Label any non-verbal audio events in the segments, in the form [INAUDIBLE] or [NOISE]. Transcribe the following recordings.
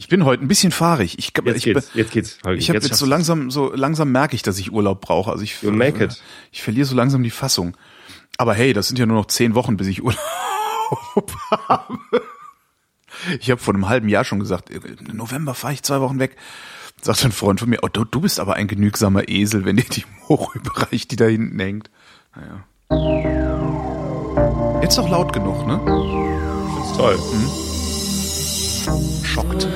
Ich bin heute ein bisschen fahrig. Ich, Jetzt ich, geht's, jetzt geht's. Holgi, ich habe jetzt jetzt so langsam, so langsam merke ich, dass ich Urlaub brauche. Also ich, it. ich verliere so langsam die Fassung. Aber hey, das sind ja nur noch zehn Wochen, bis ich Urlaub habe. Ich habe vor einem halben Jahr schon gesagt, im November fahre ich zwei Wochen weg. Sagt ein Freund von mir, oh, du, bist aber ein genügsamer Esel, wenn dir die Moore [LAUGHS] überreicht, die da hinten hängt. Naja. Jetzt doch laut genug, ne? Find's toll. Schockt.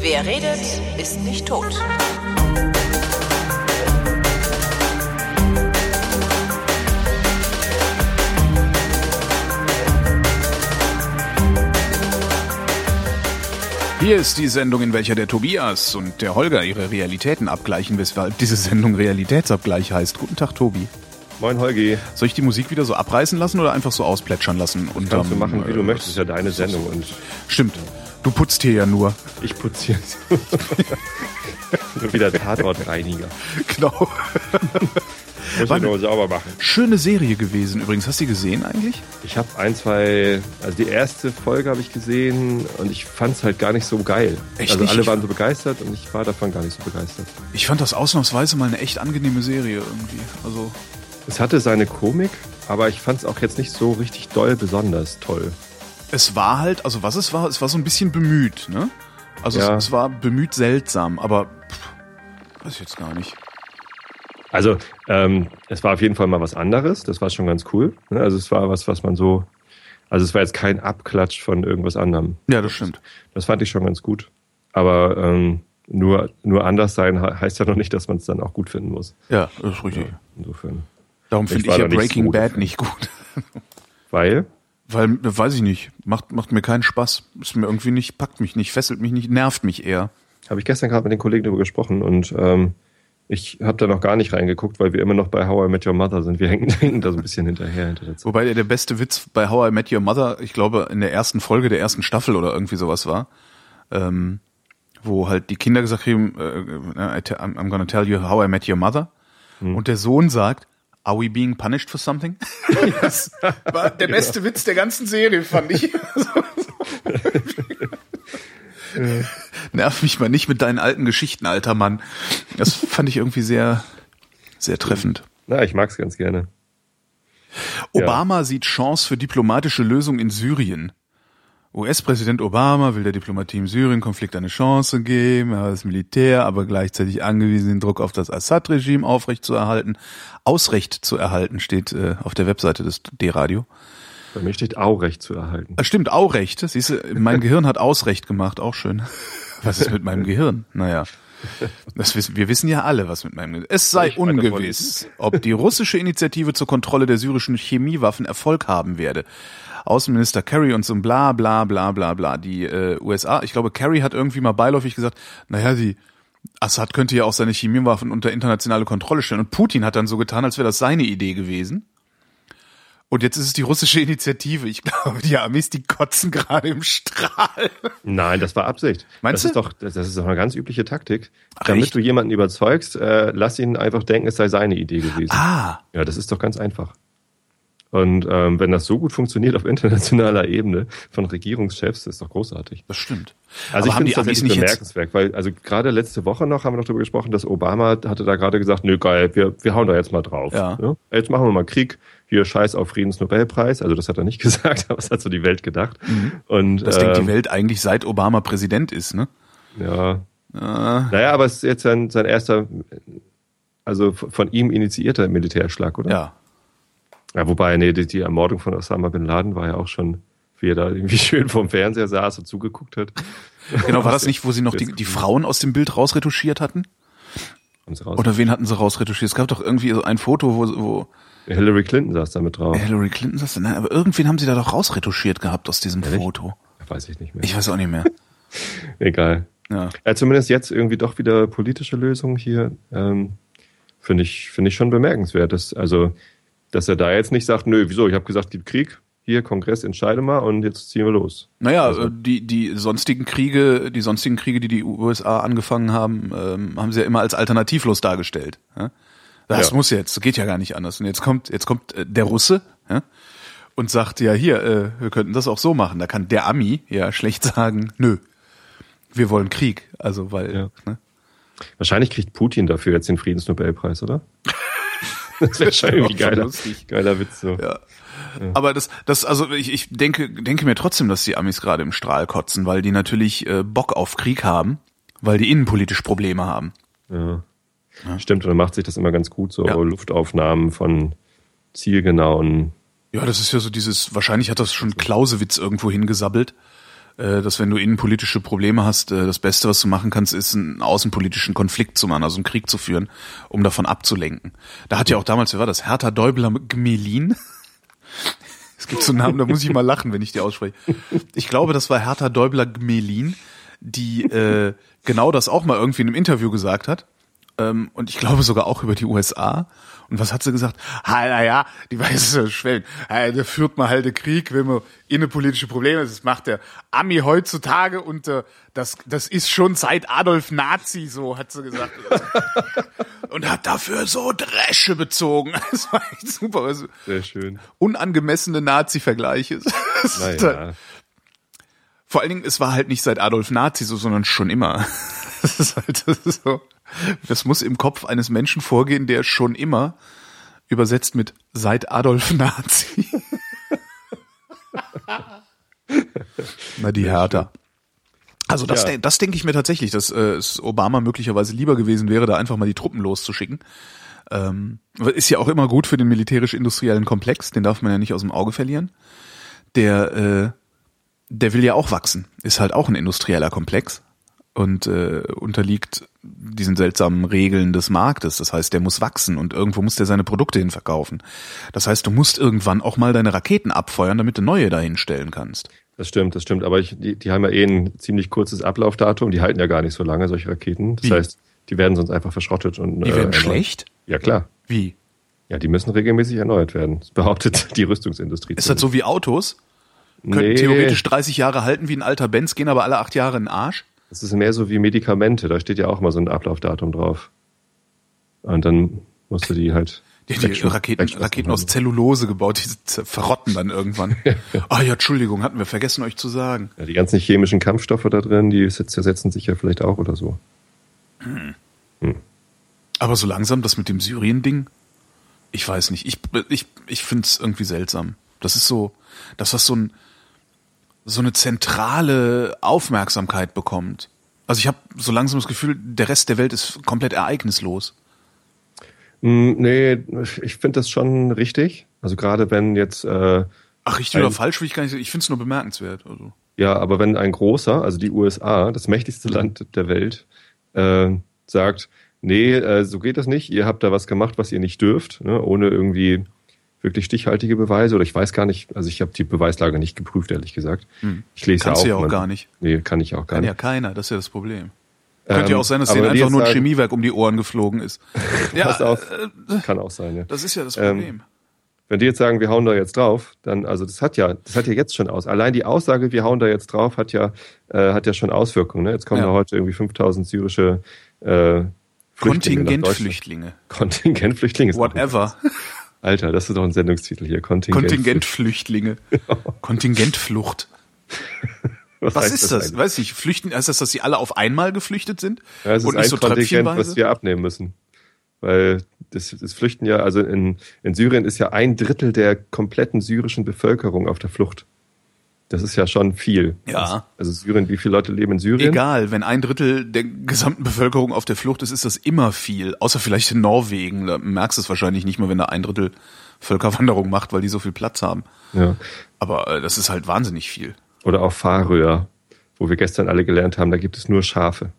Wer redet, ist nicht tot. Hier ist die Sendung, in welcher der Tobias und der Holger ihre Realitäten abgleichen, weshalb diese Sendung Realitätsabgleich heißt. Guten Tag, Tobi. Moin Holgi. Soll ich die Musik wieder so abreißen lassen oder einfach so ausplätschern lassen? Und Kannst du machen, wie du möchtest. Ist ja deine Sendung und Stimmt. Du putzt hier ja nur. ich putze hier. [LAUGHS] Nur wieder Tatortreiniger. [LAUGHS] Genau. Muss ich nur sauber machen. Schöne Serie gewesen übrigens. Hast du die gesehen eigentlich? Ich habe ein, zwei, also die erste Folge habe ich gesehen und ich fand's halt gar nicht so geil. Echt also nicht? alle waren so begeistert und ich war davon gar nicht so begeistert. Ich fand das ausnahmsweise mal eine echt angenehme Serie irgendwie. Also Es hatte seine Komik, aber ich fand's auch jetzt nicht so richtig doll besonders toll. es war halt, also was es war, es war so ein bisschen bemüht, ne? Also Ja. es, es war bemüht seltsam, aber pff, weiß ich jetzt gar nicht. Also ähm, es war auf jeden Fall mal was anderes, das war schon ganz cool. ne? Also es war was, was man so, also es war jetzt kein Abklatsch von irgendwas anderem. Ja, das stimmt. Das fand ich schon ganz gut. Aber ähm, nur, nur anders sein he- heißt ja noch nicht, dass man es dann auch gut finden muss. Ja, das ist richtig. Insofern. Darum Ich finde ich war ja da nicht Breaking so Bad nicht gut. [LAUGHS] Weil, Weil, äh, weiß ich nicht, macht, macht mir keinen Spaß. Ist mir irgendwie nicht, packt mich nicht, fesselt mich nicht, nervt mich eher. habe ich gestern gerade mit den Kollegen darüber gesprochen und ähm, ich habe da noch gar nicht reingeguckt, weil wir immer noch bei How I Met Your Mother sind. Wir hängen, [LAUGHS] hängen da so ein bisschen hinterher hinter der Zeit. Wobei der, beste Witz bei How I Met Your Mother, ich glaube, in der ersten Folge der ersten Staffel oder irgendwie sowas war, ähm, wo halt die Kinder gesagt haben, äh, te- I'm I'm gonna tell you how I met your mother. Und der Sohn sagt, Are we being punished for something? [LAUGHS] das war der beste Witz der ganzen Serie, fand ich. [LAUGHS] Nerv mich mal nicht mit deinen alten Geschichten, alter Mann. Das fand ich irgendwie sehr, sehr treffend. Na, ich mag's ganz gerne. Obama sieht Chance für diplomatische Lösung in Syrien. US-Präsident Obama will der Diplomatie im Syrien-Konflikt eine Chance geben, er hat das Militär aber gleichzeitig angewiesen, den Druck auf das Assad-Regime aufrechtzuerhalten. Ausrecht zu erhalten steht äh, auf der Webseite des D-Radio. Bei mir steht Aurecht zu erhalten. Ah, stimmt, Aurecht. Siehst du, mein Gehirn hat Ausrecht gemacht, auch schön. [LAUGHS] Was ist mit meinem Gehirn? Naja. Das wissen, wir wissen ja alle, was mit meinem Gehirn. Es sei ungewiss, ob die russische Initiative zur Kontrolle der syrischen Chemiewaffen Erfolg haben werde. Außenminister Kerry und so ein bla bla bla bla bla. Die äh, USA, ich glaube, Kerry hat irgendwie mal beiläufig gesagt, naja, die Assad könnte ja auch seine Chemiewaffen unter internationale Kontrolle stellen. Und Putin hat dann so getan, als wäre das seine Idee gewesen. Und jetzt ist es die russische Initiative. Ich [LAUGHS] glaube, die Amis, die kotzen gerade im Strahl. Nein, das war Absicht. Meinst das du? Ist doch, das ist doch eine ganz übliche Taktik. Ach, Damit echt? du jemanden überzeugst, äh, lass ihn einfach denken, es sei seine Idee gewesen. Ah, Ja, das ist doch ganz einfach. Und ähm, wenn das so gut funktioniert auf internationaler Ebene von Regierungschefs, ist doch großartig. das stimmt. Also Aber ich finde es Amis tatsächlich bemerkenswert, weil also gerade letzte Woche noch haben wir noch darüber gesprochen, dass Obama hatte da gerade gesagt, nö geil, wir, wir hauen da jetzt mal drauf. Ja. Ne? Jetzt machen wir mal Krieg, hier Scheiß auf Friedensnobelpreis. Also das hat er nicht [LAUGHS] gesagt, aber das hat so die Welt gedacht. Und Mhm. das denkt die ähm, Welt eigentlich seit Obama Präsident ist, ne? Ja. Ah, Naja, aber es ist jetzt sein, sein erster, also von ihm initiierter Militärschlag, oder? ja. Ja, wobei, nee, die, die Ermordung von Osama Bin Laden war ja auch schon, wie er da irgendwie [LAUGHS] schön vorm Fernseher saß und zugeguckt hat. Genau, war das [LAUGHS] nicht, wo sie noch die, die Frauen aus dem Bild rausretuschiert hatten? Oder wen hatten sie rausretuschiert? Es gab doch irgendwie so ein Foto, wo, wo Hillary Clinton saß da mit drauf. Hillary Clinton saß. Nein, aber irgendwen haben sie da doch rausretuschiert gehabt aus diesem Ehrlich? Foto. Weiß ich nicht mehr. Ich weiß auch nicht mehr. [LAUGHS] Egal. Ja. Ja, zumindest jetzt irgendwie doch wieder politische Lösungen hier. Ähm, finde ich, finde ich schon bemerkenswert. Dass, also, dass er da jetzt nicht sagt, nö, wieso, ich habe gesagt, gibt Krieg, hier, Kongress, entscheide mal und jetzt ziehen wir los. Naja, Also- äh, die, die sonstigen Kriege, die sonstigen Kriege, die die USA angefangen haben, ähm, haben sie ja immer als alternativlos dargestellt. Ja? Das Ja. muss jetzt, geht ja gar nicht anders. Und jetzt kommt, jetzt kommt äh, der Russe, ja? und sagt, ja hier, äh, wir könnten das auch so machen. Da kann der Ami ja schlecht sagen, nö, wir wollen Krieg. Also weil, ne? Wahrscheinlich kriegt Putin dafür jetzt den Friedensnobelpreis, oder? [LAUGHS] das wäre schon irgendwie geiler, lustig. geiler Witz so. Ja. Aber das, das, also ich, ich denke, denke mir trotzdem, dass die Amis gerade im Strahl kotzen, weil die natürlich äh, Bock auf Krieg haben, weil die innenpolitisch Probleme haben. Ja. Stimmt, und dann macht sich das immer ganz gut, so Ja. Luftaufnahmen von zielgenauen. Ja, das ist ja so dieses, wahrscheinlich hat das schon Clausewitz irgendwo hingesabbelt, dass wenn du innenpolitische Probleme hast, äh, das Beste, was du machen kannst, ist einen außenpolitischen Konflikt zu machen, also einen Krieg zu führen, um davon abzulenken. Da hat ja auch damals, wer war das? Hertha Däubler Gmelin? [LAUGHS] Es gibt so einen Namen, da muss ich mal lachen, wenn ich die ausspreche. Ich glaube, das war Hertha Däubler Gmelin, die äh, genau das auch mal irgendwie in einem Interview gesagt hat. Ähm, und ich glaube sogar auch über die USA. Und was hat sie gesagt? Ha, na ja, die weiße Schwellen. Ha, da führt man halt den Krieg, wenn man innenpolitische Probleme, das macht der Ami heutzutage und äh, das, das ist schon seit Adolf Nazi so, hat sie gesagt. [LAUGHS] und hat dafür so Dresche bezogen. [LAUGHS] Das war echt super. Also, Sehr schön. unangemessene Nazi-Vergleiche. [LAUGHS] Ist halt- Naja, vor allen Dingen, es war halt nicht seit Adolf Nazi so, sondern schon immer. Das ist halt das ist so. Das muss im Kopf eines Menschen vorgehen, der schon immer übersetzt mit seit Adolf Nazi. Na, die Hertha. Also das, Ja. das denke ich mir tatsächlich, dass äh, es Obama möglicherweise lieber gewesen wäre, da einfach mal die Truppen loszuschicken. Ähm, ist ja auch immer gut für den militärisch-industriellen Komplex, den darf man ja nicht aus dem Auge verlieren. Der, äh, der will ja auch wachsen, ist halt auch ein industrieller Komplex und äh, unterliegt diesen seltsamen Regeln des Marktes. Das heißt, der muss wachsen und irgendwo muss der seine Produkte hin verkaufen. Das heißt, du musst irgendwann auch mal deine Raketen abfeuern, damit du neue dahin stellen kannst. das stimmt, das stimmt. Aber ich, die, die haben ja eh ein ziemlich kurzes Ablaufdatum. Die halten ja gar nicht so lange, solche Raketen. Das Wie? heißt, die werden sonst einfach verschrottet und Die werden erneuert. schlecht? Ja, klar. Wie? Ja, die müssen regelmäßig erneuert werden. Das behauptet [LAUGHS] die Rüstungsindustrie. Ist das so wie Autos? Könnten Nee. theoretisch 30 Jahre halten wie ein alter Benz, gehen aber alle acht Jahre in den Arsch? Das ist mehr so wie Medikamente. Da steht ja auch mal so ein Ablaufdatum drauf. Und dann musst du die halt. Die, die Raketen, Raketen aus. Zellulose gebaut, die verrotten dann irgendwann. [LAUGHS] Ah ja, Entschuldigung, hatten wir vergessen euch zu sagen. Ja, die ganzen chemischen Kampfstoffe da drin, die zersetzen sich ja vielleicht auch oder so. Aber so langsam das mit dem Syrien-Ding, ich weiß nicht. Ich, ich, ich finde es irgendwie seltsam. Das ist so, das was so ein, so eine zentrale Aufmerksamkeit bekommt. Also ich habe so langsam das Gefühl, der Rest der Welt ist komplett ereignislos. Hm, nee, ich finde das schon richtig. Also gerade wenn jetzt, äh, Ach, richtig Ein- oder falsch will ich gar nicht sagen. Ich finde es nur bemerkenswert. Also. ja, aber wenn ein großer, also die USA, das mächtigste Land der Welt, äh, sagt, nee, äh, so geht das nicht, ihr habt da was gemacht, was ihr nicht dürft, ne, ohne irgendwie wirklich stichhaltige Beweise oder ich weiß gar nicht, also ich habe die Beweislage nicht geprüft, ehrlich gesagt. Ich lese Kannst du ja ja auch. auch man- gar nicht. Nee, kann ich auch gar Kann ja nicht. keiner, das ist ja das Problem. Könnte ja Ähm, auch sein, dass denen einfach nur ein Chemiewerk um die Ohren geflogen ist. [LAUGHS] ja, Pass auf, äh, kann auch sein, ja. das ist ja das Ähm, Problem. Wenn die jetzt sagen, wir hauen da jetzt drauf, dann, also das hat ja, das hat ja jetzt schon aus. Allein die Aussage, wir hauen da jetzt drauf, hat ja, äh, hat ja schon Auswirkungen. Ne? Jetzt kommen Ja. da heute irgendwie 5000 syrische äh, Flüchtlinge. Kontingentflüchtlinge. Kontingentflüchtlinge. auch- Whatever. Alter, das ist doch ein Sendungstitel hier. Kontingent. Kontingentflüchtlinge. [LAUGHS] Kontingentflucht. [LAUGHS] Was heißt ist das? eigentlich? Weiß ich, flüchten, heißt das, dass sie alle auf einmal geflüchtet sind? Ja, es ist ein so Kontingent, was wir abnehmen müssen. Weil das, das Flüchten ja, also in, in Syrien ist ja ein Drittel der kompletten syrischen Bevölkerung auf der Flucht. Das ist ja schon viel. Ja. Also Syrien, wie viele Leute leben in Syrien? Egal, wenn ein Drittel der gesamten Bevölkerung auf der Flucht ist, ist das immer viel. Außer vielleicht in Norwegen. Da merkst du es wahrscheinlich nicht mehr, wenn da ein Drittel Völkerwanderung macht, weil die so viel Platz haben. Ja. Aber äh, das ist halt wahnsinnig viel. Oder auf Färöer, wo wir gestern alle gelernt haben, da gibt es nur Schafe.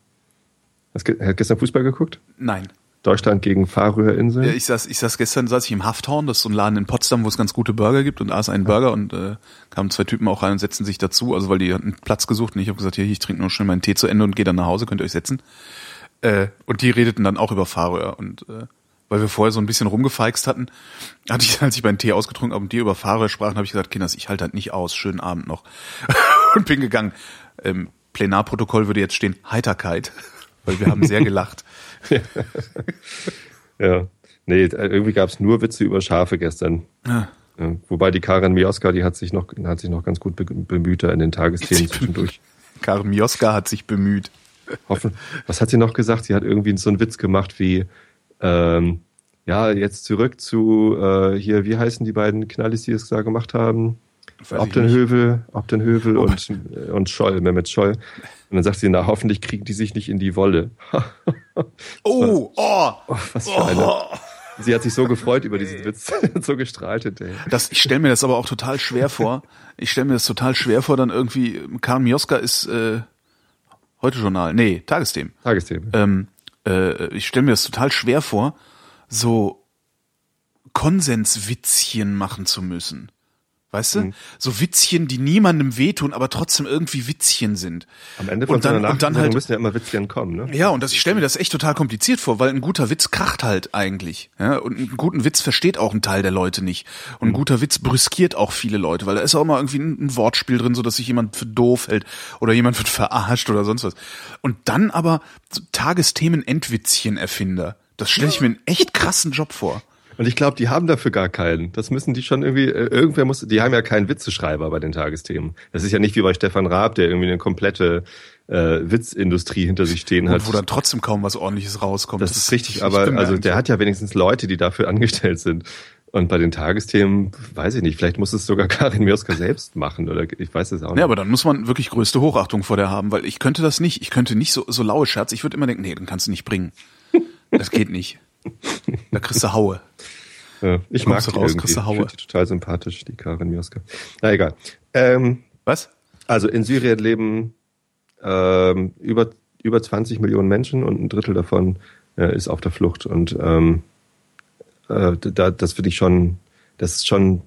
Hast du gestern Fußball geguckt? Nein. Deutschland gegen Färöerinseln? Ja, ich saß, ich saß gestern, saß ich im Hafthorn, das ist so ein Laden in Potsdam, wo es ganz gute Burger gibt und aß einen Burger und äh, kamen zwei Typen auch rein und setzten sich dazu, also weil die hatten Platz gesucht und ich habe gesagt, hier, ich trinke nur schnell meinen Tee zu Ende und gehe dann nach Hause, könnt ihr euch setzen. Äh, und die redeten dann auch über Färöer und äh, weil wir vorher so ein bisschen rumgefeixt hatten, hatte ich, [LAUGHS] als ich meinen Tee ausgetrunken habe und die über Färöer sprachen, habe ich gesagt, Kinders, ich halte halt nicht aus, schönen Abend noch. [LAUGHS] und bin gegangen. Im Plenarprotokoll würde jetzt stehen Heiterkeit, [LAUGHS] weil wir haben sehr gelacht. [LAUGHS] Ja. Nee, irgendwie gab es nur Witze über Schafe gestern. Ja. Ja, wobei die Karin Mioska, die hat sich noch, hat sich noch ganz gut be- bemüht da in den Tagesthemen [LAUGHS] zwischendurch. Karin Mioska hat sich bemüht. Hoffen. Was hat sie noch gesagt? Sie hat irgendwie so einen Witz gemacht wie, ähm, ja, jetzt zurück zu äh, hier, wie heißen die beiden Knallis, die es da gemacht haben? Weiß ich Obdenhövel, Obdenhövel und, und Scholl, Mehmet Scholl. Und dann sagt sie, na, hoffentlich kriegen die sich nicht in die Wolle. [LAUGHS] Oh, oh, Oh, was für eine. oh. Sie hat sich so gefreut über diesen Witz, [LAUGHS] so gestrahlt hinterher. Das, ich stelle mir das aber auch total schwer vor. Ich stelle mir das total schwer vor, dann irgendwie, Karin Mioska ist äh, heute Journal, nee, Tagesthemen. Tagesthemen. Ähm, äh, ich stelle mir das total schwer vor, so Konsenswitzchen machen zu müssen. Weißt du? So Witzchen, die niemandem wehtun, aber trotzdem irgendwie Witzchen sind. Am Ende von und dann, so einer und dann halt, müssen ja immer Witzchen kommen, ne? ja, und das, ich stelle mir das echt total kompliziert vor, weil ein guter Witz kracht halt eigentlich. Ja? Und einen guten Witz versteht auch ein Teil der Leute nicht. Und ein guter Witz brüskiert auch viele Leute, weil da ist auch mal irgendwie ein, ein Wortspiel drin, so dass sich jemand für doof hält oder jemand wird [LAUGHS] verarscht oder sonst was. Und dann aber so Tagesthemen-Endwitzchen-Erfinder. Das stelle ich mir einen echt krassen Job vor. Und ich glaube, die haben dafür gar keinen. Das müssen die schon irgendwie, äh, irgendwer muss, die haben ja keinen Witzeschreiber bei den Tagesthemen. Das ist ja nicht wie bei Stefan Raab, der irgendwie eine komplette äh, Witzindustrie hinter sich stehen hat. Und wo dann trotzdem kaum was ordentliches rauskommt. das, ist richtig, aber also der hat ja wenigstens Leute, die dafür [LAUGHS] angestellt sind. Und bei den Tagesthemen, weiß ich nicht, vielleicht muss es sogar [LAUGHS] Karin Mioska selbst machen oder ich weiß es auch nicht. Ja, aber dann muss man wirklich größte Hochachtung vor der haben, weil ich könnte das nicht. Ich könnte nicht so, so laue Scherze. Ich würde immer denken, nee, den kannst du nicht bringen. Das geht nicht. Da kriegst du Haue. [LAUGHS] Ja, ich mag die raus, irgendwie. Ich Haue. finde die total sympathisch, die Karin Mioska. Na egal. Ähm, Was? Also in Syrien leben ähm, über, über 20 Millionen Menschen und ein Drittel davon äh, ist auf der Flucht. Und ähm, äh, da, das finde ich schon, das ist schon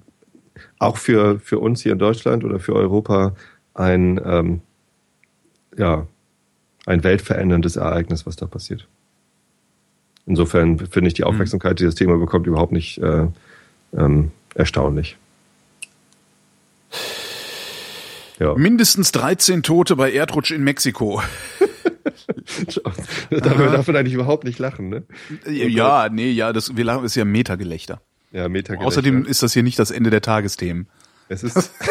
auch für, für uns hier in Deutschland oder für Europa ein, ähm, ja, ein weltveränderndes Ereignis, was da passiert. Insofern finde ich die Aufmerksamkeit, die das Thema bekommt, überhaupt nicht äh, ähm, erstaunlich. Ja. Mindestens 13 Tote bei Erdrutsch in Mexiko. [LAUGHS] man, darf man eigentlich überhaupt nicht lachen, ne? Ja, nee, ja, das, wir lachen, ist ja Metagelächter. Ja, Meta Außerdem ist das hier nicht das Ende der Tagesthemen. es ist. [LAUGHS]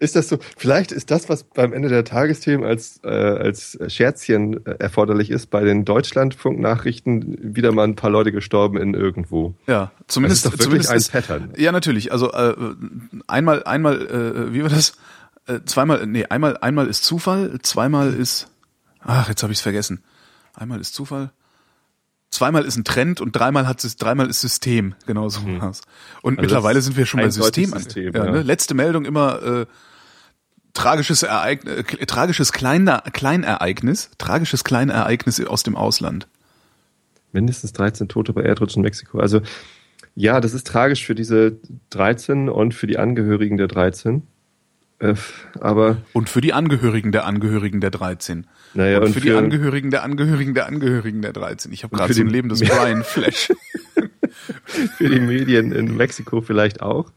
ist das so? Vielleicht ist das, was beim Ende der Tagesthemen als, äh, als Scherzchen äh, erforderlich ist, bei den Deutschlandfunk-Nachrichten wieder mal ein paar Leute gestorben in irgendwo. Ja, zumindest, Das ist doch wirklich zumindest ein Pattern. Ja, natürlich. Also äh, einmal, einmal, äh, wie war das? Äh, zweimal, nee, einmal, einmal ist Zufall, zweimal ist, ach, jetzt habe ich es vergessen. Einmal ist Zufall, zweimal ist ein Trend und dreimal hat es, dreimal ist System. Genau so war's. Und Also mittlerweile sind wir schon bei System. System, ja, ja. Ne? Letzte Meldung immer äh, tragisches Ereignis, äh, tragisches Kleiner, Kleinereignis, tragisches Kleinereignis aus dem Ausland. Mindestens 13 Tote bei Erdrutsch in Mexiko. Also, ja, das ist tragisch für diese 13 und für die Angehörigen der 13. Äh, aber, Und für die Angehörigen der Angehörigen der 13. naja, und, und, für, die Angehörigen der Angehörigen der Angehörigen der 13. Ich habe gerade so ein die- lebendes Brian-Flash. [LAUGHS] für die Medien in Mexiko vielleicht auch.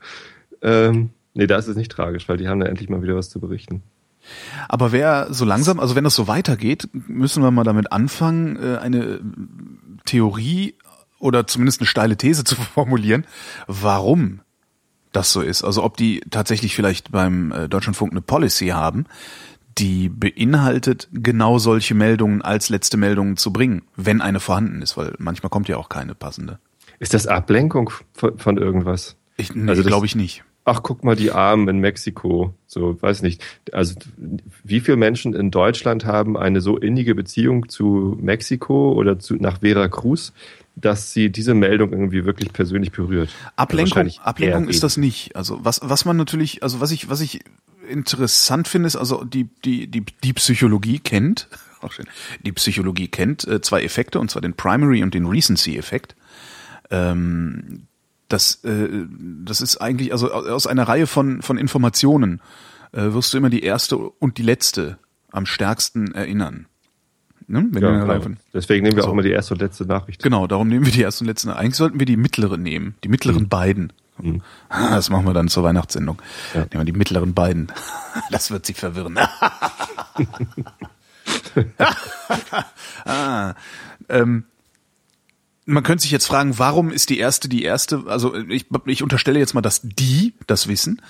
Ähm, nee, da ist es nicht tragisch, weil die haben da endlich mal wieder was zu berichten. Aber wer so langsam, also wenn das so weitergeht, müssen wir mal damit anfangen, äh, eine Theorie oder zumindest eine steile These zu [LAUGHS] formulieren, warum das so ist. Also ob die tatsächlich vielleicht beim äh, Deutschlandfunk eine Policy haben, die beinhaltet, genau solche Meldungen als letzte Meldungen zu bringen, wenn eine vorhanden ist, weil manchmal kommt ja auch keine passende. Ist das Ablenkung von, irgendwas? Ich, nee, Also glaube ich nicht. Ach, guck mal, die Armen in Mexiko. So, weiß nicht. Also, wie viele Menschen in Deutschland haben eine so innige Beziehung zu Mexiko oder zu, nach Veracruz, dass sie diese Meldung irgendwie wirklich persönlich berührt? Ablenkung, Wahrscheinlich Ablenkung ist das nicht. Also was, was man natürlich, also was ich, was ich interessant finde, ist also die, die, die, die Psychologie kennt, [LAUGHS] auch schön, die Psychologie kennt äh, zwei Effekte, und zwar den Primary und den Recency-Effekt. Ähm, das, äh, das ist eigentlich, also aus einer Reihe von, von Informationen äh, wirst du immer die erste und die letzte am stärksten erinnern. Ne? Wenn Ja, genau. Deswegen nehmen wir So. auch immer die erste und letzte Nachricht. Genau, darum nehmen wir die erste und letzte. Eigentlich sollten wir die mittlere nehmen, die mittleren beiden. Ah, Das machen wir dann zur Weihnachtssendung. Ja. Nehmen wir die mittleren beiden. [LAUGHS] Das wird sie verwirren. [LAUGHS] [LAUGHS] ah, ähm, man könnte sich jetzt fragen, warum ist die erste die erste? Also ich, ich unterstelle jetzt mal, dass die das wissen.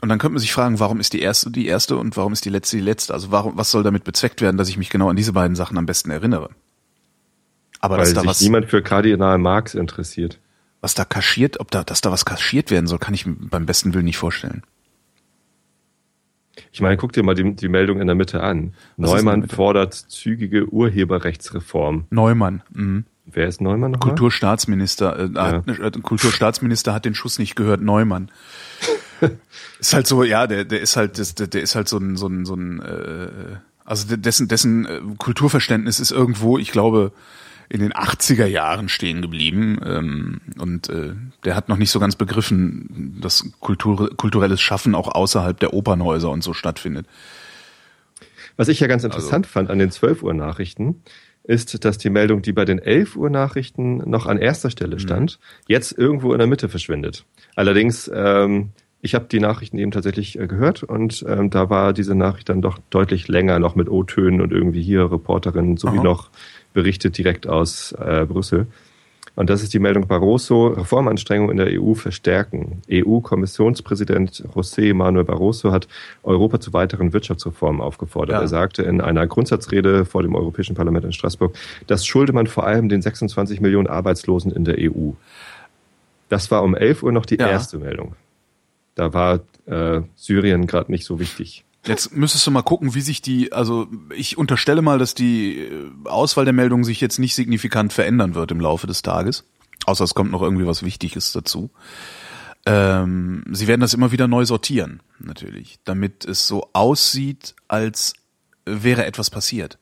Und dann könnte man sich fragen, warum ist die erste die erste und warum ist die letzte die letzte? Also warum, was soll damit bezweckt werden, dass ich mich genau an diese beiden Sachen am besten erinnere? Aber Weil dass da sich was, niemand für Kardinal Marx interessiert. Was da kaschiert, ob da, dass da was kaschiert werden soll, kann ich mir beim besten Willen nicht vorstellen. Ich meine, guck dir mal die, die Meldung in der Mitte an. Was Neumann fordert zügige Urheberrechtsreform. Neumann. Mhm. Wer ist Neumann? Nochmal? Kulturstaatsminister. Äh, ja. hat, äh, Kulturstaatsminister hat den Schuss nicht gehört. Neumann. [LAUGHS] ist halt so, ja, der, der ist halt, der, der ist halt so ein, so ein, so ein, äh, also dessen, dessen äh, Kulturverständnis ist irgendwo, ich glaube, in den 80er Jahren stehen geblieben ähm, und äh, der hat noch nicht so ganz begriffen, dass Kultur, kulturelles Schaffen auch außerhalb der Opernhäuser und so stattfindet. Was ich ja ganz also interessant also, fand an den 12 Uhr Nachrichten, ist, dass die Meldung, die bei den 11 Uhr Nachrichten noch an erster Stelle mhm. stand, mhm. jetzt irgendwo in der Mitte verschwindet. Allerdings, ähm, ich habe die Nachrichten eben tatsächlich äh, gehört und ähm, da war diese Nachricht dann doch deutlich länger noch mit O-Tönen und irgendwie hier Reporterin sowie Aha. noch berichtet direkt aus äh, Brüssel. Und das ist die Meldung Barroso, Reformanstrengungen in der EU verstärken. EU-Kommissionspräsident José Manuel Barroso hat Europa zu weiteren Wirtschaftsreformen aufgefordert. Ja. Er sagte in einer Grundsatzrede vor dem Europäischen Parlament in Straßburg, das schulde man vor allem den 26 Millionen Arbeitslosen in der EU. Das war um 11 Uhr noch die ja. erste Meldung. Da war äh, Syrien gerade nicht so wichtig. Jetzt müsstest du mal gucken, wie sich die, also ich unterstelle mal, dass die äh, Auswahl der Meldungen sich jetzt nicht signifikant verändern wird im Laufe des Tages. Außer es kommt noch irgendwie was Wichtiges dazu. Ähm, sie werden das immer wieder neu sortieren, natürlich, damit es so aussieht, als wäre etwas passiert.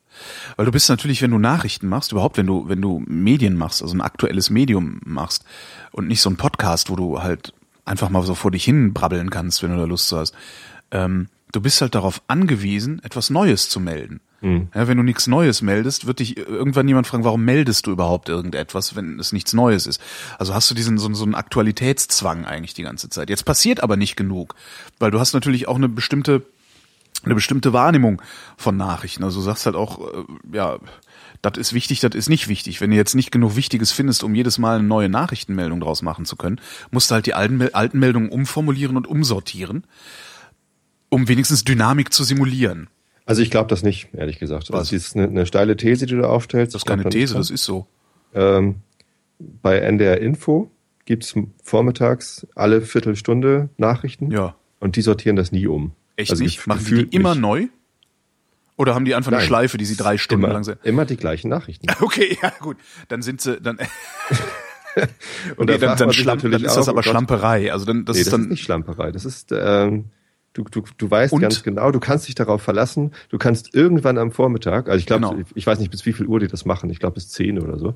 Weil du bist natürlich, wenn du Nachrichten machst, überhaupt wenn du, wenn du Medien machst, also ein aktuelles Medium machst und nicht so ein Podcast, wo du halt einfach mal so vor dich hin brabbeln kannst, wenn du da Lust hast, ähm, du bist halt darauf angewiesen, etwas Neues zu melden. Mhm. Ja, wenn du nichts Neues meldest, wird dich irgendwann jemand fragen, warum meldest du überhaupt irgendetwas, wenn es nichts Neues ist? Also hast du diesen so, so einen Aktualitätszwang eigentlich die ganze Zeit. Jetzt passiert aber nicht genug, weil du hast natürlich auch eine bestimmte eine bestimmte Wahrnehmung von Nachrichten. Also du sagst halt auch, äh, ja, das ist wichtig, das ist nicht wichtig. Wenn du jetzt nicht genug Wichtiges findest, um jedes Mal eine neue Nachrichtenmeldung draus machen zu können, musst du halt die alten, alten Meldungen umformulieren und umsortieren um wenigstens Dynamik zu simulieren. Also ich glaube das nicht, ehrlich gesagt. Was? Also das ist eine, eine, steile These, die du aufstellst. Das ist keine These, das ist so. Ähm, bei NDR Info gibt's vormittags alle Viertelstunde Nachrichten. Ja. Und die sortieren das nie um. Echt also nicht? Machen die, die immer nicht. neu? Oder haben die einfach Nein. eine Schleife, die sie drei Stunden immer, lang sind? Immer die gleichen Nachrichten. [LAUGHS] Okay, ja gut. Dann sind sie, dann [LAUGHS] und okay, dann, dann, Schlamp, dann ist das aber Schlamperei. Also dann, das nee, ist dann ist nicht Schlamperei. Das ist ähm, Du, du, du weißt und? ganz genau, du kannst dich darauf verlassen. Du kannst irgendwann am Vormittag, also ich glaube, genau. ich weiß nicht bis wie viel Uhr die das machen, ich glaube bis 10 oder so.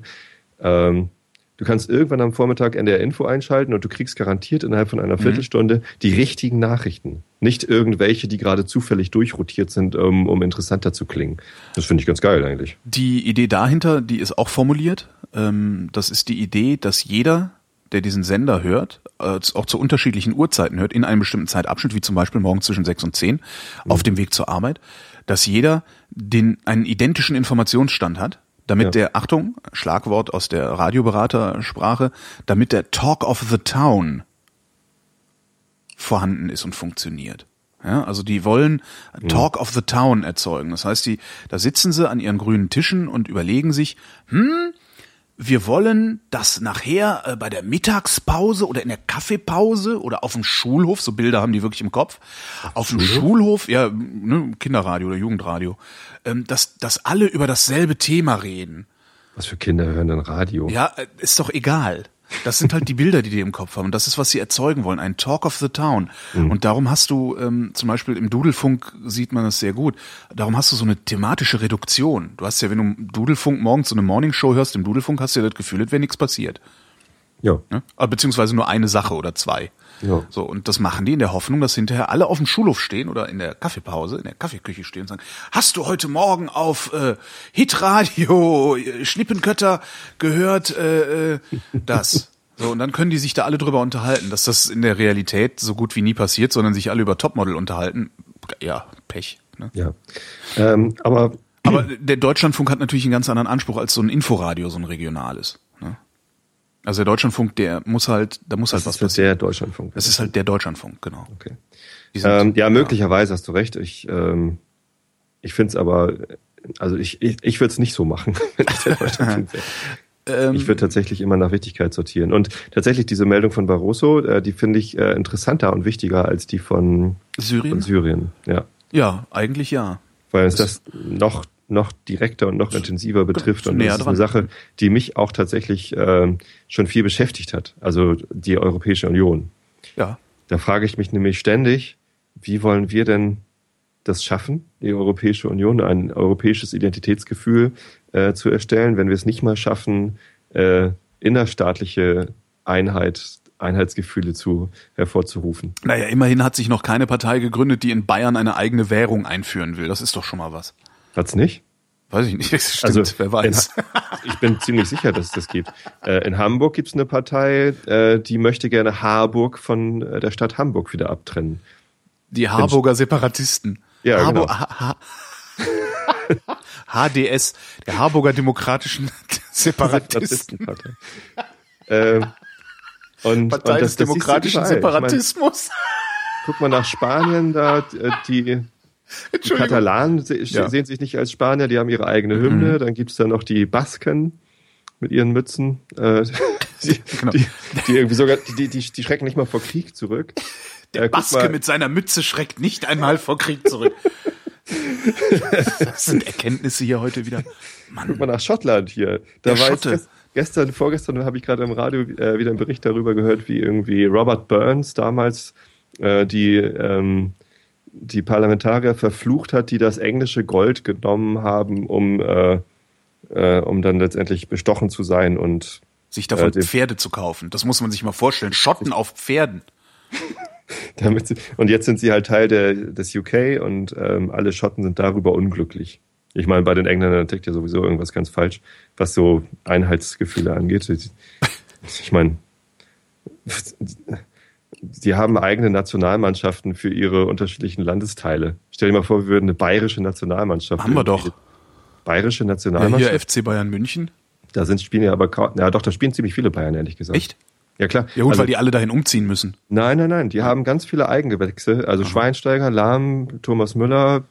Ähm, du kannst irgendwann am Vormittag NDR Info einschalten und du kriegst garantiert innerhalb von einer mhm. Viertelstunde mhm. die richtigen Nachrichten. Nicht irgendwelche, die gerade zufällig durchrotiert sind, um, um interessanter zu klingen. Das finde ich ganz geil eigentlich. Die Idee dahinter, die ist auch formuliert. Ähm, das ist die Idee, dass jeder der diesen Sender hört, äh, auch zu unterschiedlichen Uhrzeiten hört, in einem bestimmten Zeitabschnitt, wie zum Beispiel morgen zwischen sechs und zehn, mhm. auf dem Weg zur Arbeit, dass jeder den, einen identischen Informationsstand hat, damit ja. der, Achtung, Schlagwort aus der Radioberatersprache, damit der Talk of the Town vorhanden ist und funktioniert. Ja, also die wollen mhm. Talk of the Town erzeugen. Das heißt, die, da sitzen sie an ihren grünen Tischen und überlegen sich, hm, wir wollen, dass nachher äh, bei der Mittagspause oder in der Kaffeepause oder auf dem Schulhof, so Bilder haben die wirklich im Kopf, auf dem Schulhof, ja, ne, Kinderradio oder Jugendradio, ähm, dass, dass alle über dasselbe Thema reden. Was für Kinder hören denn Radio? Ja, äh, ist doch egal. Das sind halt die Bilder, die die im Kopf haben. Und das ist, was sie erzeugen wollen. Ein Talk of the Town. Mhm. Und darum hast du, ähm, zum Beispiel im Dudelfunk sieht man das sehr gut. Darum hast du so eine thematische Reduktion. Du hast ja, wenn du Dudelfunk morgens so eine Morningshow hörst, im Dudelfunk hast du ja das Gefühl, als wäre nichts passiert. Ja. ja? Beziehungsweise nur eine Sache oder zwei. Ja. So, und das machen die in der Hoffnung, dass hinterher alle auf dem Schulhof stehen oder in der Kaffeepause, in der Kaffeeküche stehen und sagen, hast du heute Morgen auf äh, Hitradio äh, Schnippenkötter gehört äh, äh, das? [LAUGHS] So, und dann können die sich da alle drüber unterhalten, dass das in der Realität so gut wie nie passiert, sondern sich alle über Topmodel unterhalten. Ja, Pech. Ne? Ja. Ähm, aber aber der Deutschlandfunk hat natürlich einen ganz anderen Anspruch als so ein Inforadio, so ein regionales. Also der Deutschlandfunk, der muss halt, da muss halt Das was ist halt passieren. der Deutschlandfunk. Das ist halt der Deutschlandfunk, genau. okay. Ähm, ja, möglicherweise hast du recht. Ich, ähm, ich finde es aber, also ich, ich, ich würde es nicht so machen, [LAUGHS] wenn ich der Deutschlandfunk wäre. [LAUGHS] Ähm, Ich würde tatsächlich immer nach Wichtigkeit sortieren. Und tatsächlich diese Meldung von Barroso, äh, die finde ich äh, interessanter und wichtiger als die von, Syrien? von Syrien. Ja. Ja, eigentlich ja. Weil es das noch, noch direkter und noch intensiver betrifft. Und das ist eine Sache, die mich auch tatsächlich ähm, schon viel beschäftigt hat. Also die Europäische Union. Ja. Da frage ich mich nämlich ständig, wie wollen wir denn das schaffen, die Europäische Union, ein europäisches Identitätsgefühl äh, zu erstellen, wenn wir es nicht mal schaffen, äh, innerstaatliche Einheit, Einheitsgefühle zu hervorzurufen. Naja, immerhin hat sich noch keine Partei gegründet, die in Bayern eine eigene Währung einführen will. Das ist doch schon mal was. Hat's nicht? Weiß ich nicht. [LAUGHS] Das stimmt, Also, wer weiß. in Ha- ich bin ziemlich sicher, dass es das gibt. Äh, in Hamburg gibt es eine Partei, äh, die möchte gerne Harburg von äh, der Stadt Hamburg wieder abtrennen. Die Harburger Separatisten. Ja, Harbo genau. H H HDS, der Harburger Demokratischen [LAUGHS] Separatisten. Separatistenpartei. ähm, und, Partei und des das, du demokratischen überall. Ich mein, Separatismus. guck mal nach Spanien, da äh, die, [LAUGHS] die. Katalanen se Ja. Mhm. sehen sich nicht als Spanier, die haben ihre eigene Hymne. Dann gibt's da noch die Basken mit ihren Mützen, äh, [LAUGHS] die, Genau. die, die irgendwie sogar, die, die, die schrecken nicht mal vor Krieg zurück. Der Äh, guck Baske mal- mit seiner Mütze schreckt nicht einmal vor Krieg zurück. Das sind Erkenntnisse hier heute wieder. Guck Mann, mal nach Schottland hier. Da Der war Schotte. gest- gestern, vorgestern habe ich gerade im Radio äh, wieder einen Bericht darüber gehört, wie irgendwie Robert Burns damals äh, die, ähm, die Parlamentarier verflucht hat, die das englische Gold genommen haben, um, äh, äh, um dann letztendlich bestochen zu sein und sich davon Äh, Pferde zu kaufen. Das muss man sich mal vorstellen. Schotten auf Pferden. [LAUGHS] damit sie, und jetzt sind sie halt Teil der, des UK und ähm, alle Schotten sind darüber unglücklich. Ich meine, bei den Engländern tickt ja sowieso irgendwas ganz falsch, was so Einheitsgefühle angeht. Ich meine, die haben eigene Nationalmannschaften für ihre unterschiedlichen Landesteile. Stell dir mal vor, wir würden eine bayerische Nationalmannschaft. Haben wir doch. Bayerische Ja, Nationalmannschaft? hier FC Bayern München. da sind spielen ja aber kaum, ja doch, da spielen ziemlich viele Bayern, ehrlich gesagt. Echt? Ja, klar. Ja gut, Also- weil die alle dahin umziehen müssen. Nein, nein, nein. Die haben ganz viele Eigengewächse. Also Schweinsteiger, Lahm, Thomas Müller,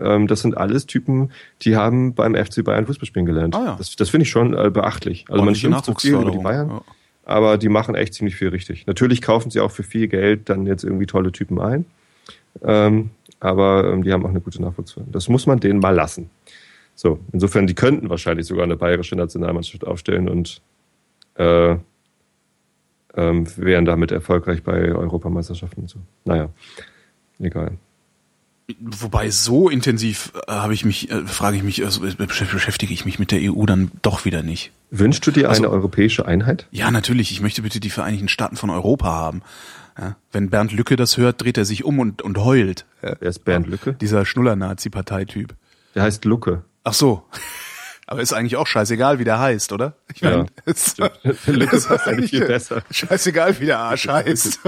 ähm, das sind alles Typen, die haben beim FC Bayern Fußball spielen gelernt. Ah, ja. Das, das finde ich schon äh, beachtlich. Also man Ordentliche schimpft so viel über die Bayern, ja. Aber die machen echt ziemlich viel richtig. Natürlich kaufen sie auch für viel Geld dann jetzt irgendwie tolle Typen ein. Ähm, aber ähm, die haben auch eine gute Nachwuchsförderung. Das muss man denen mal lassen. So, insofern, die könnten wahrscheinlich sogar eine bayerische Nationalmannschaft aufstellen und äh, ähm, wären damit erfolgreich bei Europameisterschaften und so. Naja, egal. Wobei so intensiv äh, habe ich mich, äh, frage ich mich, also, äh, besch- beschäftige ich mich mit der EU dann doch wieder nicht. Wünschst du dir Also- eine europäische Einheit? Ja, natürlich. Ich möchte bitte die Vereinigten Staaten von Europa haben. Ja, wenn Bernd Lücke das hört, dreht er sich um und, und heult. Wer ist Bernd Lücke? dieser Schnuller-Nazi-Parteityp. Der heißt Lucke. Ach so. Aber ist eigentlich auch scheißegal, wie der heißt, oder? Ich Ja, meine, [LAUGHS] es- Lücke passt [LAUGHS] eigentlich viel besser. Scheißegal, wie der Arsch [LAUGHS] heißt.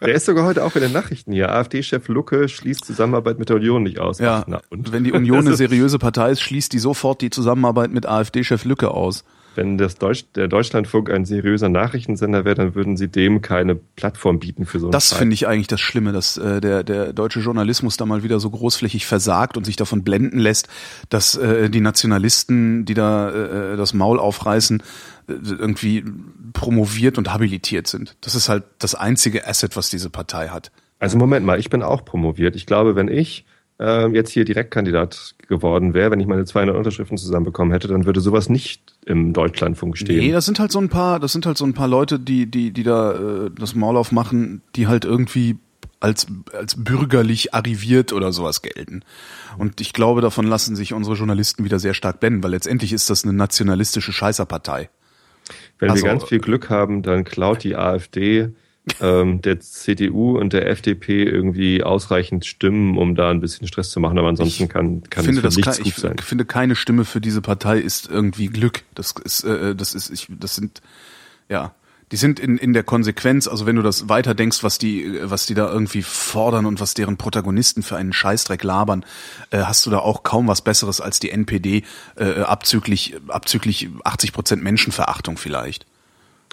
Der ist sogar heute auch in den Nachrichten hier. AfD-Chef Lucke schließt Zusammenarbeit mit der Union nicht aus. Ja, na und? wenn die Union eine seriöse Partei ist, schließt die sofort die Zusammenarbeit mit AfD-Chef Lücke aus. Wenn das Deutsch, der Deutschlandfunk ein seriöser Nachrichtensender wäre, dann würden sie dem keine Plattform bieten für so einen Das finde ich eigentlich das Schlimme, dass äh, der, der deutsche Journalismus da mal wieder so großflächig versagt und sich davon blenden lässt, dass äh, die Nationalisten, die da äh, das Maul aufreißen, äh, irgendwie promoviert und habilitiert sind. Das ist halt das einzige Asset, was diese Partei hat. Also Moment mal, ich bin auch promoviert. Ich glaube, wenn ich äh, jetzt hier Direktkandidat geworden wäre, wenn ich meine 200 Unterschriften zusammenbekommen hätte, dann würde sowas nicht im Deutschlandfunk stehen. Nee, das sind halt so ein paar, das sind halt so ein paar Leute, die, die, die da äh, das Maul aufmachen, die halt irgendwie als, als bürgerlich arriviert oder sowas gelten. Und ich glaube, davon lassen sich unsere Journalisten wieder sehr stark blenden, weil letztendlich ist das eine nationalistische Scheißerpartei. Wenn Also- wir ganz viel Glück haben, dann klaut die AfD ähm, der CDU und der FDP irgendwie ausreichend Stimmen, um da ein bisschen Stress zu machen. Aber ansonsten Ich kann, kann finde, es das nichts gut ich sein. finde, keine Stimme für diese Partei ist irgendwie Glück. Das ist, äh, das ist, ich, das sind, ja, Die sind in, in der Konsequenz, also wenn du das weiter denkst, was die, was die da irgendwie fordern und was deren Protagonisten für einen Scheißdreck labern, äh, hast du da auch kaum was Besseres als die NPD, äh, abzüglich, abzüglich 80 Prozent Menschenverachtung vielleicht.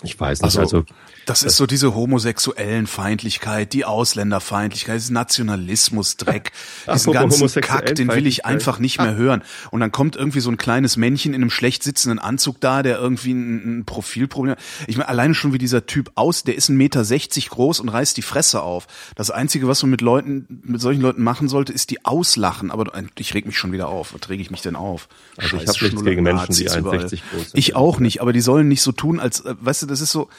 Ich weiß nicht, also, also das ist so diese homosexuellen Feindlichkeit, die Ausländerfeindlichkeit, dieses Nationalismus-Dreck, [LAUGHS] diesen ganzen Kack, den will ich einfach nicht mehr hören. Und dann kommt irgendwie so ein kleines Männchen in einem schlecht sitzenden Anzug da, der irgendwie ein, ein Profilproblem hat. Ich meine, alleine schon wie dieser Typ aus, der ist ein Meter sechzig groß und reißt die Fresse auf. Das Einzige, was man mit Leuten, mit solchen Leuten machen sollte, ist die auslachen. Aber ich reg mich schon wieder auf. Was rege ich mich denn auf? Also Scheiß ich habe nichts gegen Menschen, die 1,60 groß sind. Ich auch nicht, aber die sollen nicht so tun, als, äh, weißt du, das ist so,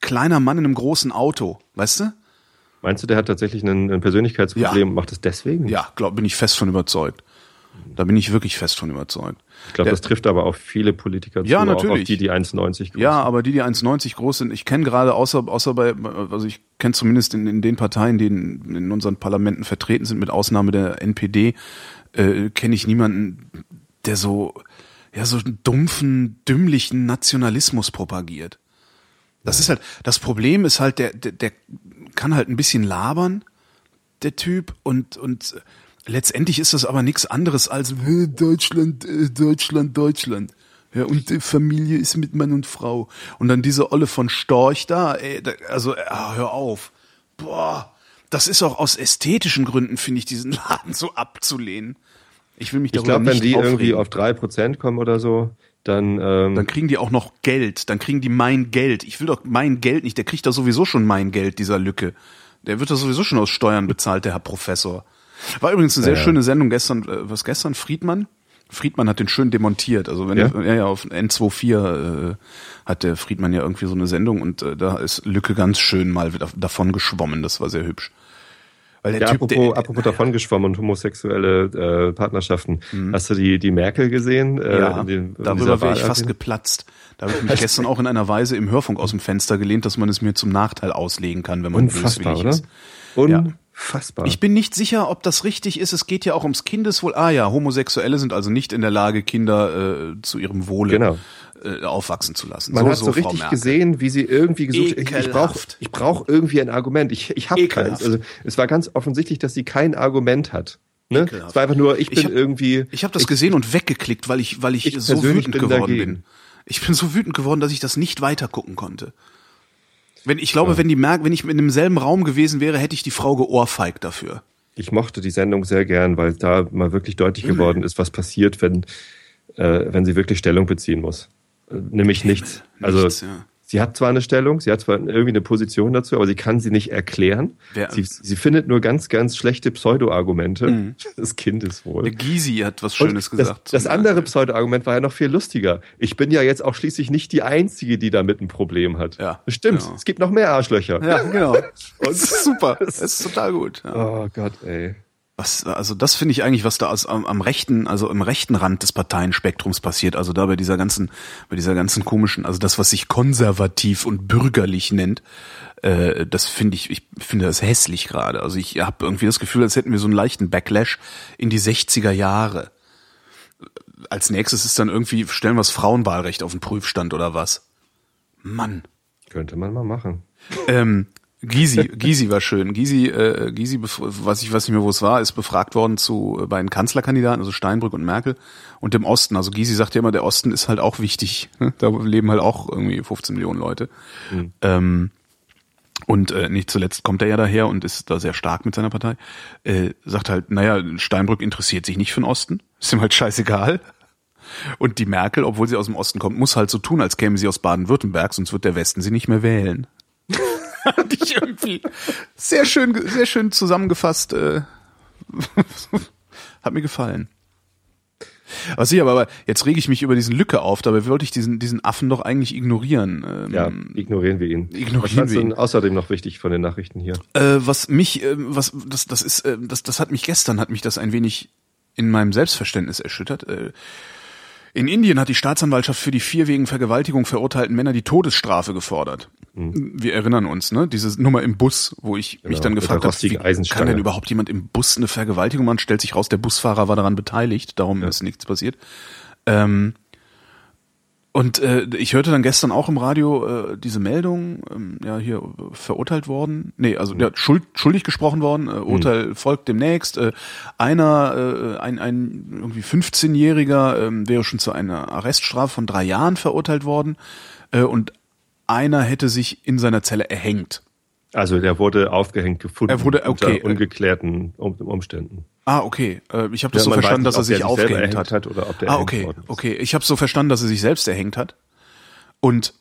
kleiner Mann in einem großen Auto, weißt du? Meinst du, der hat tatsächlich ein, ein Persönlichkeitsproblem Ja. und macht es deswegen? Ja, glaub, bin ich fest von überzeugt. Da bin ich wirklich fest von überzeugt. Ich glaube, das trifft aber auf viele Politiker Ja, zu, auch natürlich. auf die, die 1,90 groß Ja, aber die, die 1,90 groß sind, ich kenne gerade außer, außer bei, also ich kenne zumindest in, in den Parteien, die in, in unseren Parlamenten vertreten sind, mit Ausnahme der NPD, äh, kenne ich niemanden, der so, ja, so einen dumpfen, dümmlichen Nationalismus propagiert. Das ist halt, das Problem ist halt, der, der, der kann halt ein bisschen labern, der Typ, und, und letztendlich ist das aber nichts anderes als Deutschland, äh, Deutschland, Deutschland. Ja, und die Familie ist mit Mann und Frau. Und dann diese Olle von Storch da, ey, also äh, hör auf. Boah, das ist auch aus ästhetischen Gründen, finde ich, diesen [LAUGHS] Laden so abzulehnen. Ich will mich Ich darüber glaube, wenn nicht die irgendwie aufregen. auf 3% kommen oder so, dann, ähm, Dann kriegen die auch noch Geld. Dann kriegen die mein Geld. Ich will doch mein Geld nicht. Der kriegt da sowieso schon mein Geld, dieser Lücke. Der wird da sowieso schon aus Steuern bezahlt, der Herr Professor. War übrigens eine sehr Ja, schöne Sendung gestern. Äh, was gestern? Friedmann? Friedmann hat den schön demontiert. Also wenn Ja? ja, ja auf N24 äh, hat der Friedmann ja irgendwie so eine Sendung und äh, da ist Lücke ganz schön mal davon geschwommen. Das war sehr hübsch. Weil der ja, Typ, apropos, der, apropos davon geschwommen und homosexuelle äh, Partnerschaften. Hast du die, die Merkel gesehen? Äh, Mhm. ja, in den- in darüber wäre ich fast geplatzt. Da habe ich mich gestern auch in einer Weise im Hörfunk aus dem Fenster gelehnt, dass man es mir zum Nachteil auslegen kann, wenn man Unfassbar, böswillig oder? ist. Unfassbar. Ich bin nicht sicher, ob das richtig ist. Es geht ja auch ums Kindeswohl. Ah ja, Homosexuelle sind also nicht in der Lage, Kinder äh, zu ihrem Wohle Genau. Äh, aufwachsen zu lassen. Man so, hat so, so, richtig Merkel. gesehen, wie sie irgendwie gesucht Ich, ich brauche ich brauch irgendwie ein Argument. Ich, ich habe keins. Also es war ganz offensichtlich, dass sie kein Argument hat. Ne? Ekelhaft. Es war einfach nur, ich bin Ich hab- irgendwie. Ich habe das gesehen und weggeklickt, weil ich, weil ich, Ich so wütend bin geworden dagegen. bin. Ich bin so wütend geworden, dass ich das nicht weiter gucken konnte. Wenn ich glaube, wenn die Merkel, wenn ich in demselben Raum gewesen wäre, hätte ich die Frau geohrfeigt dafür. Ich mochte die Sendung sehr gern, weil da mal wirklich deutlich geworden ist, was passiert, wenn, äh, wenn sie wirklich Stellung beziehen muss. Nämlich nichts. Also Nichts, ja. sie hat zwar eine Stellung, sie hat zwar irgendwie eine Position dazu, aber sie kann sie nicht erklären. Wer- sie, sie findet nur ganz, ganz schlechte Pseudo-Argumente [LAUGHS] des Kindeswohl. Der Gysi hat was Und Schönes das, gesagt. das andere. Pseudo-Argument war ja noch viel lustiger. Ich bin ja jetzt auch schließlich nicht die Einzige, die damit ein Problem hat. Ja, Stimmt, genau. es gibt noch mehr Arschlöcher. Ja, genau. [LAUGHS] Das ist super. Das ist total gut. Ja. Oh Gott, ey. Was, also das finde ich eigentlich, was da aus, am, am rechten, also im rechten Rand des Parteienspektrums passiert. Also da bei dieser ganzen, bei dieser ganzen komischen, also das, was sich konservativ und bürgerlich nennt, äh, das finde ich, ich finde das hässlich gerade. Also ich habe irgendwie das Gefühl, als hätten wir so einen leichten Backlash in die 60er Jahre. Als nächstes ist dann irgendwie, stellen wir das Frauenwahlrecht auf den Prüfstand oder was? Mann. Könnte man mal machen. Ähm, Gysi, Gysi war schön. Gysi, äh, Gysi, weiß ich weiß nicht mehr, wo es war, ist befragt worden zu äh, beiden Kanzlerkandidaten, also Steinbrück und Merkel und dem Osten. Also Gysi sagt ja immer, der Osten ist halt auch wichtig. ne? Da leben halt auch irgendwie 15 Millionen Leute. Ähm, und äh, nicht zuletzt kommt er ja daher und ist da sehr stark mit seiner Partei. Äh, sagt halt, naja, Steinbrück interessiert sich nicht für den Osten, [LAUGHS] ist ihm halt scheißegal. Und die Merkel, obwohl sie aus dem Osten kommt, muss halt so tun, als käme sie aus Baden-Württemberg, sonst wird der Westen sie nicht mehr wählen. [LAUGHS] Fand ich irgendwie sehr schön, sehr schön zusammengefasst. Äh, [LAUGHS] hat mir gefallen. Was ich aber, aber jetzt rege ich mich über diesen Lücke auf, dabei wollte ich diesen, diesen Affen doch eigentlich ignorieren. Ähm, Ja, ignorieren wir ihn. Ignorieren Was fandst wir ihn. denn außerdem noch wichtig von den Nachrichten hier? Äh, was mich, äh, was das, das ist, äh, das, das hat mich gestern, hat mich das ein wenig in meinem Selbstverständnis erschüttert. Äh, in Indien hat die Staatsanwaltschaft für die vier wegen Vergewaltigung verurteilten Männer die Todesstrafe gefordert. Wir erinnern uns, ne? Diese Nummer im Bus, wo ich mich Genau, dann mit gefragt habe, wie kann denn überhaupt jemand im Bus eine Vergewaltigung machen? Stellt sich raus, der Busfahrer war daran beteiligt, darum ist nichts passiert. Ähm, Und äh, ich hörte dann gestern auch im Radio äh, diese Meldung, ähm, ja hier äh, verurteilt worden, nee, also ja, schuld, schuldig gesprochen worden, äh, Urteil folgt demnächst. Äh, einer, äh, ein, ein irgendwie 15-Jähriger äh, wäre schon zu einer Arreststrafe von drei Jahren verurteilt worden äh, und einer hätte sich in seiner Zelle erhängt. Also der wurde aufgehängt gefunden Er wurde- okay. unter ungeklärten um Umständen. Ah, okay. Äh, ich habe das Ja, so verstanden, nicht, dass er sich selber aufgehängt hat. hat oder ob der ah, okay, okay. Ich habe so verstanden, dass er sich selbst erhängt hat. Und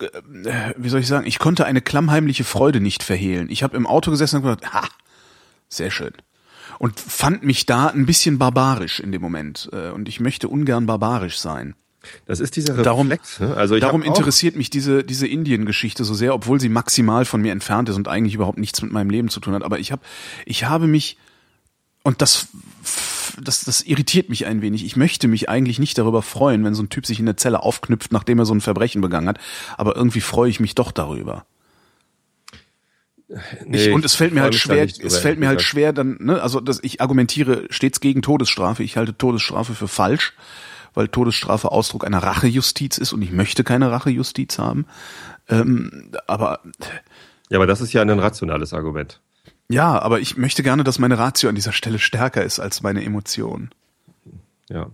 äh, wie soll ich sagen, ich konnte eine klammheimliche Freude nicht verhehlen. Ich habe im Auto gesessen und gedacht, ha, sehr schön. Und fand mich da ein bisschen barbarisch in dem Moment. Äh, Und ich möchte ungern barbarisch sein. Das ist dieser Darum- Reflex. also Darum hab auch, interessiert mich diese, diese Indien-Geschichte so sehr, obwohl sie maximal von mir entfernt ist und eigentlich überhaupt nichts mit meinem Leben zu tun hat. Aber ich habe, ich habe mich, und das, das, das irritiert mich ein wenig. Ich möchte mich eigentlich nicht darüber freuen, wenn so ein Typ sich in der Zelle aufknüpft, nachdem er so ein Verbrechen begangen hat. Aber irgendwie freue ich mich doch darüber. nee, Ich, und es fällt mir halt schwer, nicht es fällt mir halt schwer dann, ne, also dass ich argumentiere stets gegen Todesstrafe. Ich halte Todesstrafe für falsch, weil Todesstrafe Ausdruck einer Rachejustiz ist und ich möchte keine Rachejustiz haben. Ähm, aber. Ja, aber das ist ja ein rationales Argument. ja, aber ich möchte gerne, dass meine Ratio an dieser Stelle stärker ist als meine Emotionen. Ja.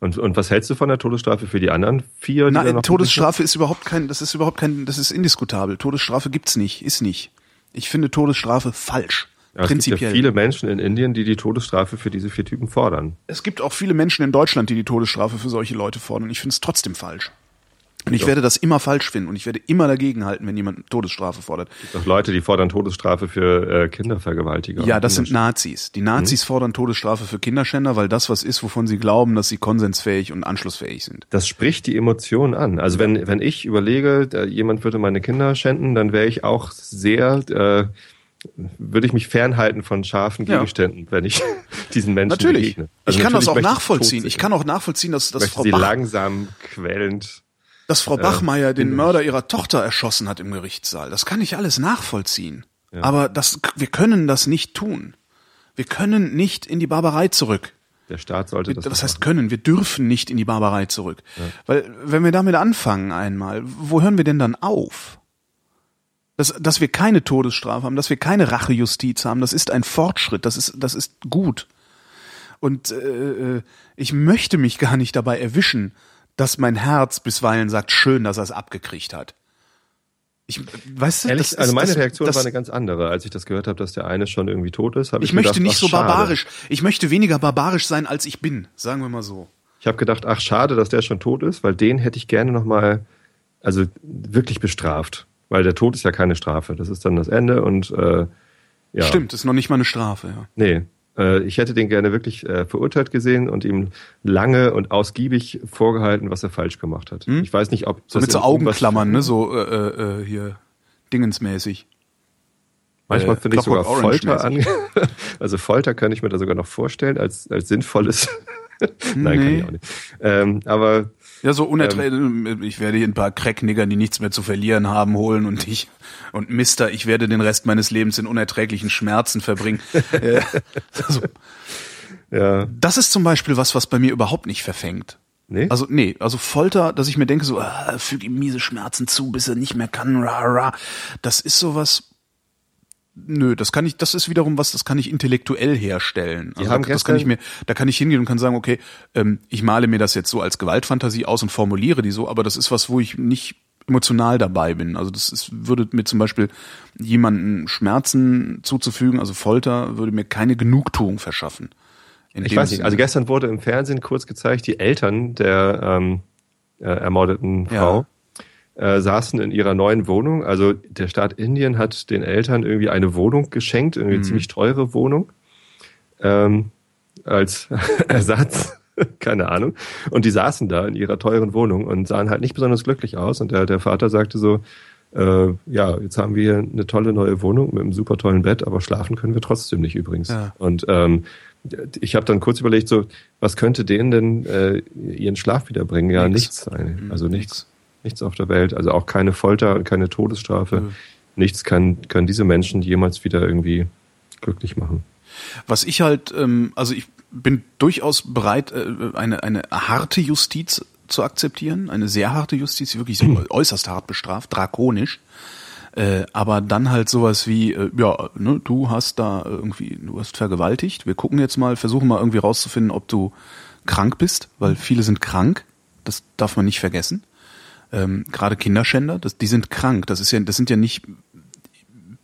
Und, und was hältst du von der Todesstrafe für die anderen vier? Nein, Todesstrafe ist überhaupt kein, das ist überhaupt kein, das ist indiskutabel. Todesstrafe gibt's nicht, ist nicht. Ich finde Todesstrafe falsch. Ja, es gibt ja prinzipiell. viele Menschen in Indien, die die Todesstrafe für diese vier Typen fordern. Es gibt auch viele Menschen in Deutschland, die die Todesstrafe für solche Leute fordern. Ich finde es trotzdem falsch. Und ich werde das immer falsch finden und ich werde immer dagegen halten, wenn jemand Todesstrafe fordert. Es gibt auch Leute, die fordern Todesstrafe für äh, Kindervergewaltiger. Ja, das sind Kindersch- Nazis. Die Nazis fordern Todesstrafe für Kinderschänder, weil das was ist, wovon sie glauben, dass sie konsensfähig und anschlussfähig sind. Das spricht die Emotionen an. Also wenn, wenn ich überlege, da, jemand würde meine Kinder schänden, dann wäre ich auch sehr, äh, würde ich mich fernhalten von scharfen Ja. Gegenständen, wenn ich [LAUGHS] diesen Menschen Natürlich. begegne. Also ich kann das auch nachvollziehen. Ich kann auch nachvollziehen, dass, dass Frau sie Bach langsam quälend. dass Frau Bachmeier den innerlich. Mörder ihrer Tochter erschossen hat im Gerichtssaal. Das kann ich alles nachvollziehen. Aber das, wir können das nicht tun. Wir können nicht in die Barbarei zurück. Der Staat sollte das. Das heißt können, wir dürfen nicht in die Barbarei zurück. Weil wenn wir damit anfangen einmal, wo hören wir denn dann auf? Dass, dass wir keine Todesstrafe haben, dass wir keine Rachejustiz haben, das ist ein Fortschritt, das ist, das ist gut. Und äh, äh, ich möchte mich gar nicht dabei erwischen, dass mein Herz bisweilen sagt, schön, dass er es abgekriegt hat. Ich, weißt du, Ehrlich, das also meine das- Reaktion das, war eine ganz andere. Als ich das gehört habe, dass der eine schon irgendwie tot ist, ich, Ich möchte gedacht, nicht so schade. barbarisch. Ich möchte weniger barbarisch sein, als ich bin. Sagen wir mal so. Ich habe gedacht, ach schade, dass der schon tot ist, weil den hätte ich gerne noch mal, also wirklich bestraft, weil der Tod ist ja keine Strafe. Das ist dann das Ende und äh, ja. Stimmt, ist noch nicht mal eine Strafe. Ja. Nee, äh, ich hätte den gerne wirklich äh, verurteilt gesehen und ihm lange und ausgiebig vorgehalten, was er falsch gemacht hat. Ich weiß nicht, ob Hm? So mit so Augenklammern, ne? So äh, äh, hier dingensmäßig. Manchmal äh, finde ich sogar Folter an. [LAUGHS] also Folter kann ich mir da sogar noch vorstellen als als sinnvolles. [LAUGHS] Nein, kann Nee. ich auch nicht. Ähm, aber Ja, so unerträglich. ich werde hier ein paar Cracknigger, die nichts mehr zu verlieren haben, holen und ich und Mister, ich werde den Rest meines Lebens in unerträglichen Schmerzen verbringen. [LAUGHS] Äh, also, ja, das ist zum Beispiel was, was bei mir überhaupt nicht verfängt. nee. Also nee, also Folter, dass ich mir denke so, ah, füg ihm miese Schmerzen zu, bis er nicht mehr kann, ra, ra. Das ist sowas. Nö, das kann ich, das ist wiederum was, das kann ich intellektuell herstellen. Also da, das kann ich mir, da kann ich hingehen und kann sagen, okay, ähm, ich male mir das jetzt so als Gewaltfantasie aus und formuliere die so, aber das ist was, wo ich nicht emotional dabei bin. Also das ist, würde mir zum Beispiel jemanden Schmerzen zuzufügen, also Folter, würde mir keine Genugtuung verschaffen. Ich weiß nicht, also gestern wurde im Fernsehen kurz gezeigt, die Eltern der ähm, äh, ermordeten Ja. Äh, saßen in ihrer neuen Wohnung. Also der Staat Indien hat den Eltern irgendwie eine Wohnung geschenkt, irgendwie Mhm. eine ziemlich teure Wohnung, ähm, als [LAUGHS] Ersatz. [LAUGHS] Keine Ahnung. Und die saßen da in ihrer teuren Wohnung und sahen halt nicht besonders glücklich aus. Und der, der Vater sagte so, äh, ja, jetzt haben wir hier eine tolle neue Wohnung mit einem super tollen Bett, aber schlafen können wir trotzdem nicht übrigens. Ja. Und ähm, ich habe dann kurz überlegt, so, was könnte denen denn äh, ihren Schlaf wiederbringen? Ja, nichts. eigentlich. Also Mhm, nichts. Nichts auf der Welt. Also auch keine Folter und keine Todesstrafe. Mhm. Nichts kann, kann diese Menschen jemals wieder irgendwie glücklich machen. Was ich halt, ähm, also ich bin durchaus bereit, äh, eine, eine harte Justiz zu akzeptieren, eine sehr harte Justiz, wirklich [CLEARS THROAT] so äußerst hart bestraft, drakonisch. Äh, aber dann halt sowas wie, äh, ja, ne, du hast da irgendwie, du hast vergewaltigt. Wir gucken jetzt mal, versuchen mal irgendwie rauszufinden, ob du krank bist, weil viele sind krank. Das darf man nicht vergessen. Ähm, Gerade Kinderschänder, das, die sind krank. Das ist ja, das sind ja nicht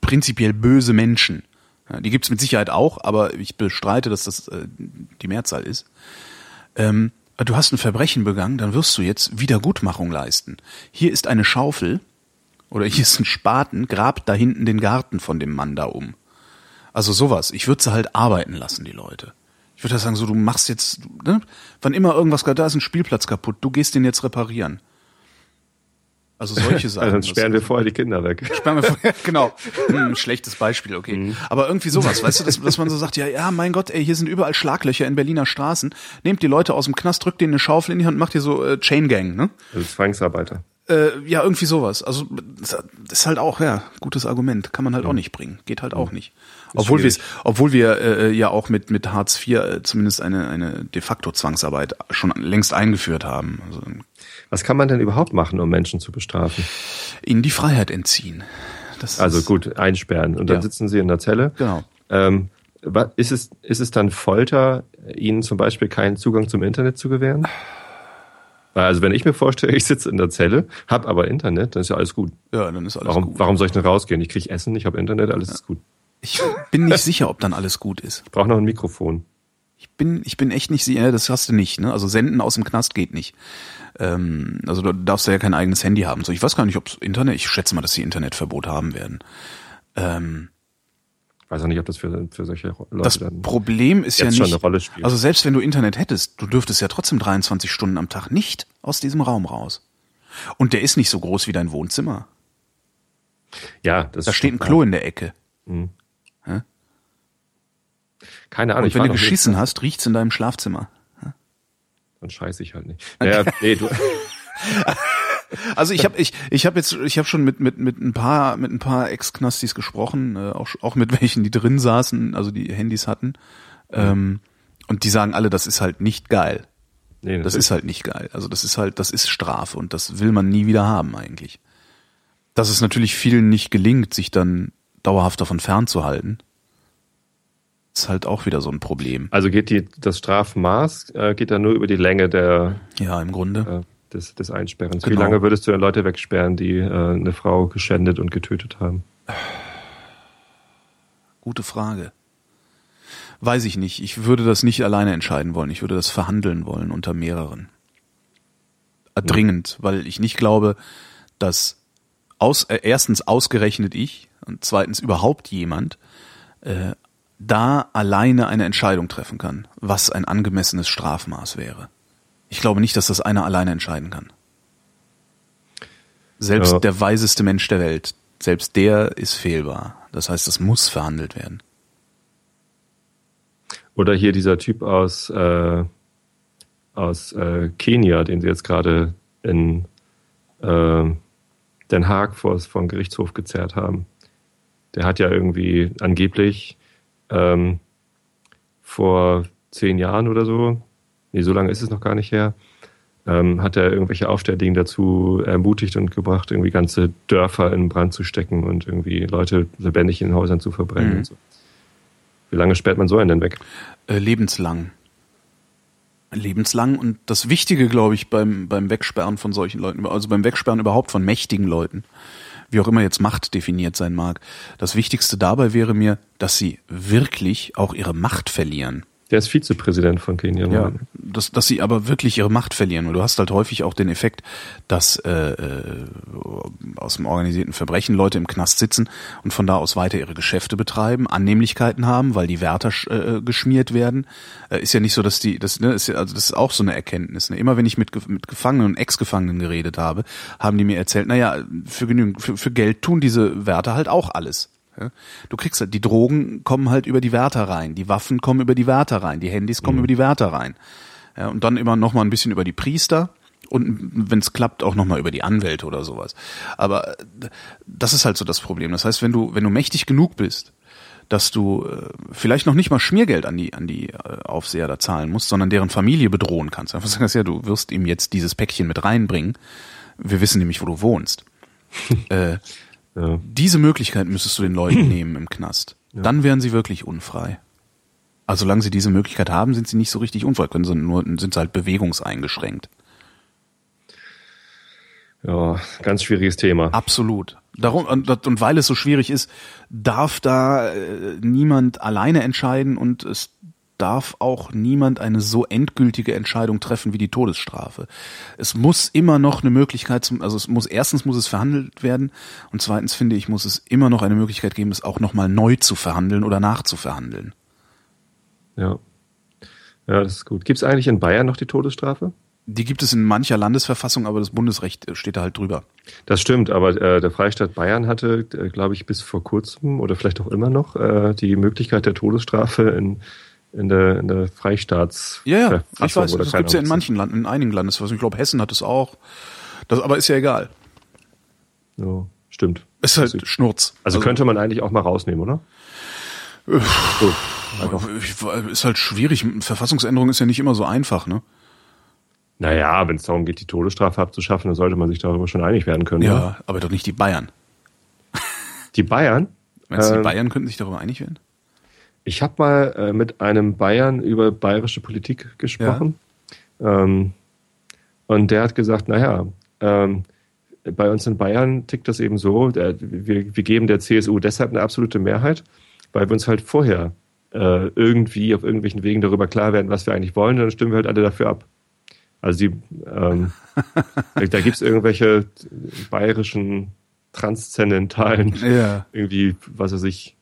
prinzipiell böse Menschen. Ja, die gibt's mit Sicherheit auch, aber ich bestreite, dass das äh, die Mehrzahl ist. Ähm, du hast ein Verbrechen begangen, dann wirst du jetzt Wiedergutmachung leisten. Hier ist eine Schaufel oder hier ist ein Spaten, grab da hinten den Garten von dem Mann da um. Also sowas. Ich würde sie halt arbeiten lassen, die Leute. Ich würde sagen, so du machst jetzt, ne? wann immer irgendwas, da ist ein Spielplatz kaputt, du gehst den jetzt reparieren. Also solche Sachen. dann sperren wir vorher die Kinder weg. Sperren wir vorher, [LAUGHS] genau. Hm, schlechtes Beispiel, okay. Mhm. Aber irgendwie sowas, weißt du, dass, dass man so sagt, ja, ja, mein Gott, ey, hier sind überall Schlaglöcher in Berliner Straßen. Nehmt die Leute aus dem Knast, drückt denen eine Schaufel in die Hand, macht hier so äh, Chain Gang, ne? Also Zwangsarbeiter. Äh, ja, irgendwie sowas. Also das ist halt auch, ja, gutes Argument. Kann man halt mhm. auch nicht bringen. Geht halt auch nicht. Obwohl wir, obwohl wir äh, ja auch mit mit Hartz IV äh, zumindest eine eine de facto Zwangsarbeit schon längst eingeführt haben. Also, Was kann man denn überhaupt machen, um Menschen zu bestrafen? Ihnen die Freiheit entziehen. Das also gut, einsperren und dann ja. sitzen sie in der Zelle. Genau. Ähm, ist es, ist es dann Folter, ihnen zum Beispiel keinen Zugang zum Internet zu gewähren? Also wenn ich mir vorstelle, ich sitze in der Zelle, habe aber Internet, dann ist ja alles gut. Ja, dann ist alles warum, gut. Warum soll ich denn rausgehen? Ich kriege Essen, ich habe Internet, alles ja. ist gut. Ich bin nicht sicher, ob dann alles gut ist. Ich brauche noch ein Mikrofon. Ich bin, ich bin echt nicht sicher, das hast du nicht. Ne? Also senden aus dem Knast geht nicht. Ähm, also du darfst ja kein eigenes Handy haben. So, ich weiß gar nicht, ob Internet, ich schätze mal, dass sie Internetverbot haben werden. Ähm, weiß auch nicht, ob das für, für solche Leute das Problem ist ja nicht, also selbst wenn du Internet hättest, du dürftest ja trotzdem 23 Stunden am Tag nicht aus diesem Raum raus. Und der ist nicht so groß wie dein Wohnzimmer. Ja, das Da steht ein Klo in der Ecke. Mhm. Keine Ahnung. Und wenn du geschissen hast, riecht's in deinem Schlafzimmer. Dann scheiße ich halt nicht. [LAUGHS] Naja, nee, du. [LAUGHS] Also ich habe ich ich habe jetzt ich habe schon mit mit mit ein paar mit ein paar Ex-Knastis gesprochen, äh, auch auch mit welchen die drin saßen, also die Handys hatten, ähm, und die sagen alle, das ist halt nicht geil. Nee, das, das ist halt nicht geil. Also das ist halt das ist Strafe und das will man nie wieder haben eigentlich. Dass es natürlich vielen nicht gelingt, sich dann dauerhaft davon fernzuhalten, ist halt auch wieder so ein Problem. Also geht die das Strafmaß äh, geht dann nur über die Länge der ja im Grunde. Äh, des, des Einsperrens. Genau. Wie lange würdest du denn Leute wegsperren, die äh, eine Frau geschändet und getötet haben? Gute Frage. Weiß ich nicht. Ich würde das nicht alleine entscheiden wollen. Ich würde das verhandeln wollen unter mehreren. Dringend, weil ich nicht glaube, dass aus, äh, erstens ausgerechnet ich und zweitens überhaupt jemand äh, da alleine eine Entscheidung treffen kann, was ein angemessenes Strafmaß wäre. Ich glaube nicht, dass das einer alleine entscheiden kann. Selbst ja. der weiseste Mensch der Welt, selbst der ist fehlbar. Das heißt, es muss verhandelt werden. Oder hier dieser Typ aus, äh, aus äh, Kenia, den sie jetzt gerade in äh, Den Haag vor, vor den Gerichtshof gezerrt haben. Der hat ja irgendwie angeblich ähm, vor zehn Jahren oder so nee, so lange ist es noch gar nicht her, ähm, hat er irgendwelche Aufständigen dazu ermutigt und gebracht, irgendwie ganze Dörfer in Brand zu stecken und irgendwie Leute lebendig in Häusern zu verbrennen mhm. und so. Wie lange sperrt man so einen denn weg? Äh, lebenslang. Lebenslang und das Wichtige, glaube ich, beim, beim Wegsperren von solchen Leuten, also beim Wegsperren überhaupt von mächtigen Leuten, wie auch immer jetzt Macht definiert sein mag, das Wichtigste dabei wäre mir, dass sie wirklich auch ihre Macht verlieren. Der ist Vizepräsident von Kenia. Ja, dass, dass sie aber wirklich ihre Macht verlieren. Und du hast halt häufig auch den Effekt, dass äh, äh, aus dem organisierten Verbrechen Leute im Knast sitzen und von da aus weiter ihre Geschäfte betreiben, Annehmlichkeiten haben, weil die Wärter äh, geschmiert werden. Äh, ist ja nicht so, dass die, das, ne, ist ja, also das ist auch so eine Erkenntnis. Ne? Immer wenn ich mit, mit Gefangenen und Ex-Gefangenen geredet habe, haben die mir erzählt, naja, für genügend, für, für Geld tun diese Wärter halt auch alles. Ja? Du kriegst halt, die Drogen kommen halt über die Wärter rein, die Waffen kommen über die Wärter rein, die Handys kommen mhm. über die Wärter rein. Ja, und dann immer noch mal ein bisschen über die Priester und wenn es klappt auch noch mal über die Anwälte oder sowas. Aber das ist halt so das Problem. Das heißt, wenn du wenn du mächtig genug bist, dass du äh, vielleicht noch nicht mal Schmiergeld an die an die äh, Aufseher da zahlen musst, sondern deren Familie bedrohen kannst. Einfach sagen, ja, du wirst ihm jetzt dieses Päckchen mit reinbringen. Wir wissen nämlich, wo du wohnst. [LAUGHS] äh, Ja. diese Möglichkeit müsstest du den Leuten [CLEARS THROAT] nehmen im Knast. Dann wären sie wirklich unfrei. Also solange sie diese Möglichkeit haben, sind sie nicht so richtig unfrei, können sie nur sind sie halt bewegungseingeschränkt. ja, ganz schwieriges Thema. Absolut. Darum und, und weil es so schwierig ist, darf da äh, niemand alleine entscheiden und es darf auch niemand eine so endgültige Entscheidung treffen wie die Todesstrafe. Es muss immer noch eine Möglichkeit zum, also es muss erstens muss es verhandelt werden und zweitens finde ich muss es immer noch eine Möglichkeit geben, es auch noch mal neu zu verhandeln oder nachzuverhandeln. Ja. Ja, das ist gut. Gibt es eigentlich in Bayern noch die Todesstrafe? Die gibt es in mancher Landesverfassung, aber das Bundesrecht äh, steht da halt drüber. Das stimmt, aber äh, der Freistaat Bayern hatte, äh, glaube ich, bis vor kurzem oder vielleicht auch immer noch äh, die Möglichkeit der Todesstrafe in, in der, in der Freistaats Ja, ja, ich Verfassung weiß, das keine gibt's ja in manchen Landen, in einigen Landesverfassungen. Ich glaube, Hessen hat es auch. Das, aber ist ja egal. Ja, stimmt. Ist halt Schnurz. Also, könnte man eigentlich auch mal rausnehmen, oder? so, einfach. Ich- Ist halt schwierig. Verfassungsänderung ist ja nicht immer so einfach, ne? Naja, wenn es darum geht, die Todesstrafe abzuschaffen, dann sollte man sich darüber schon einig werden können. Ja, oder? aber doch nicht die Bayern. Die Bayern? Meinst du, die Ähm, Bayern könnten sich darüber einig werden? Ich habe mal äh, mit einem Bayern über bayerische Politik gesprochen. Ähm, und der hat gesagt, naja, ähm, bei uns in Bayern tickt das eben so, der, wir, wir geben der CSU deshalb eine absolute Mehrheit, weil wir uns halt vorher äh, irgendwie auf irgendwelchen Wegen darüber klar werden, was wir eigentlich wollen, dann stimmen wir halt alle dafür ab. Also die, ähm, [LAUGHS] da, da gibt es irgendwelche bayerischen transzendentalen Ja. [LAUGHS] irgendwie, was weiß ich,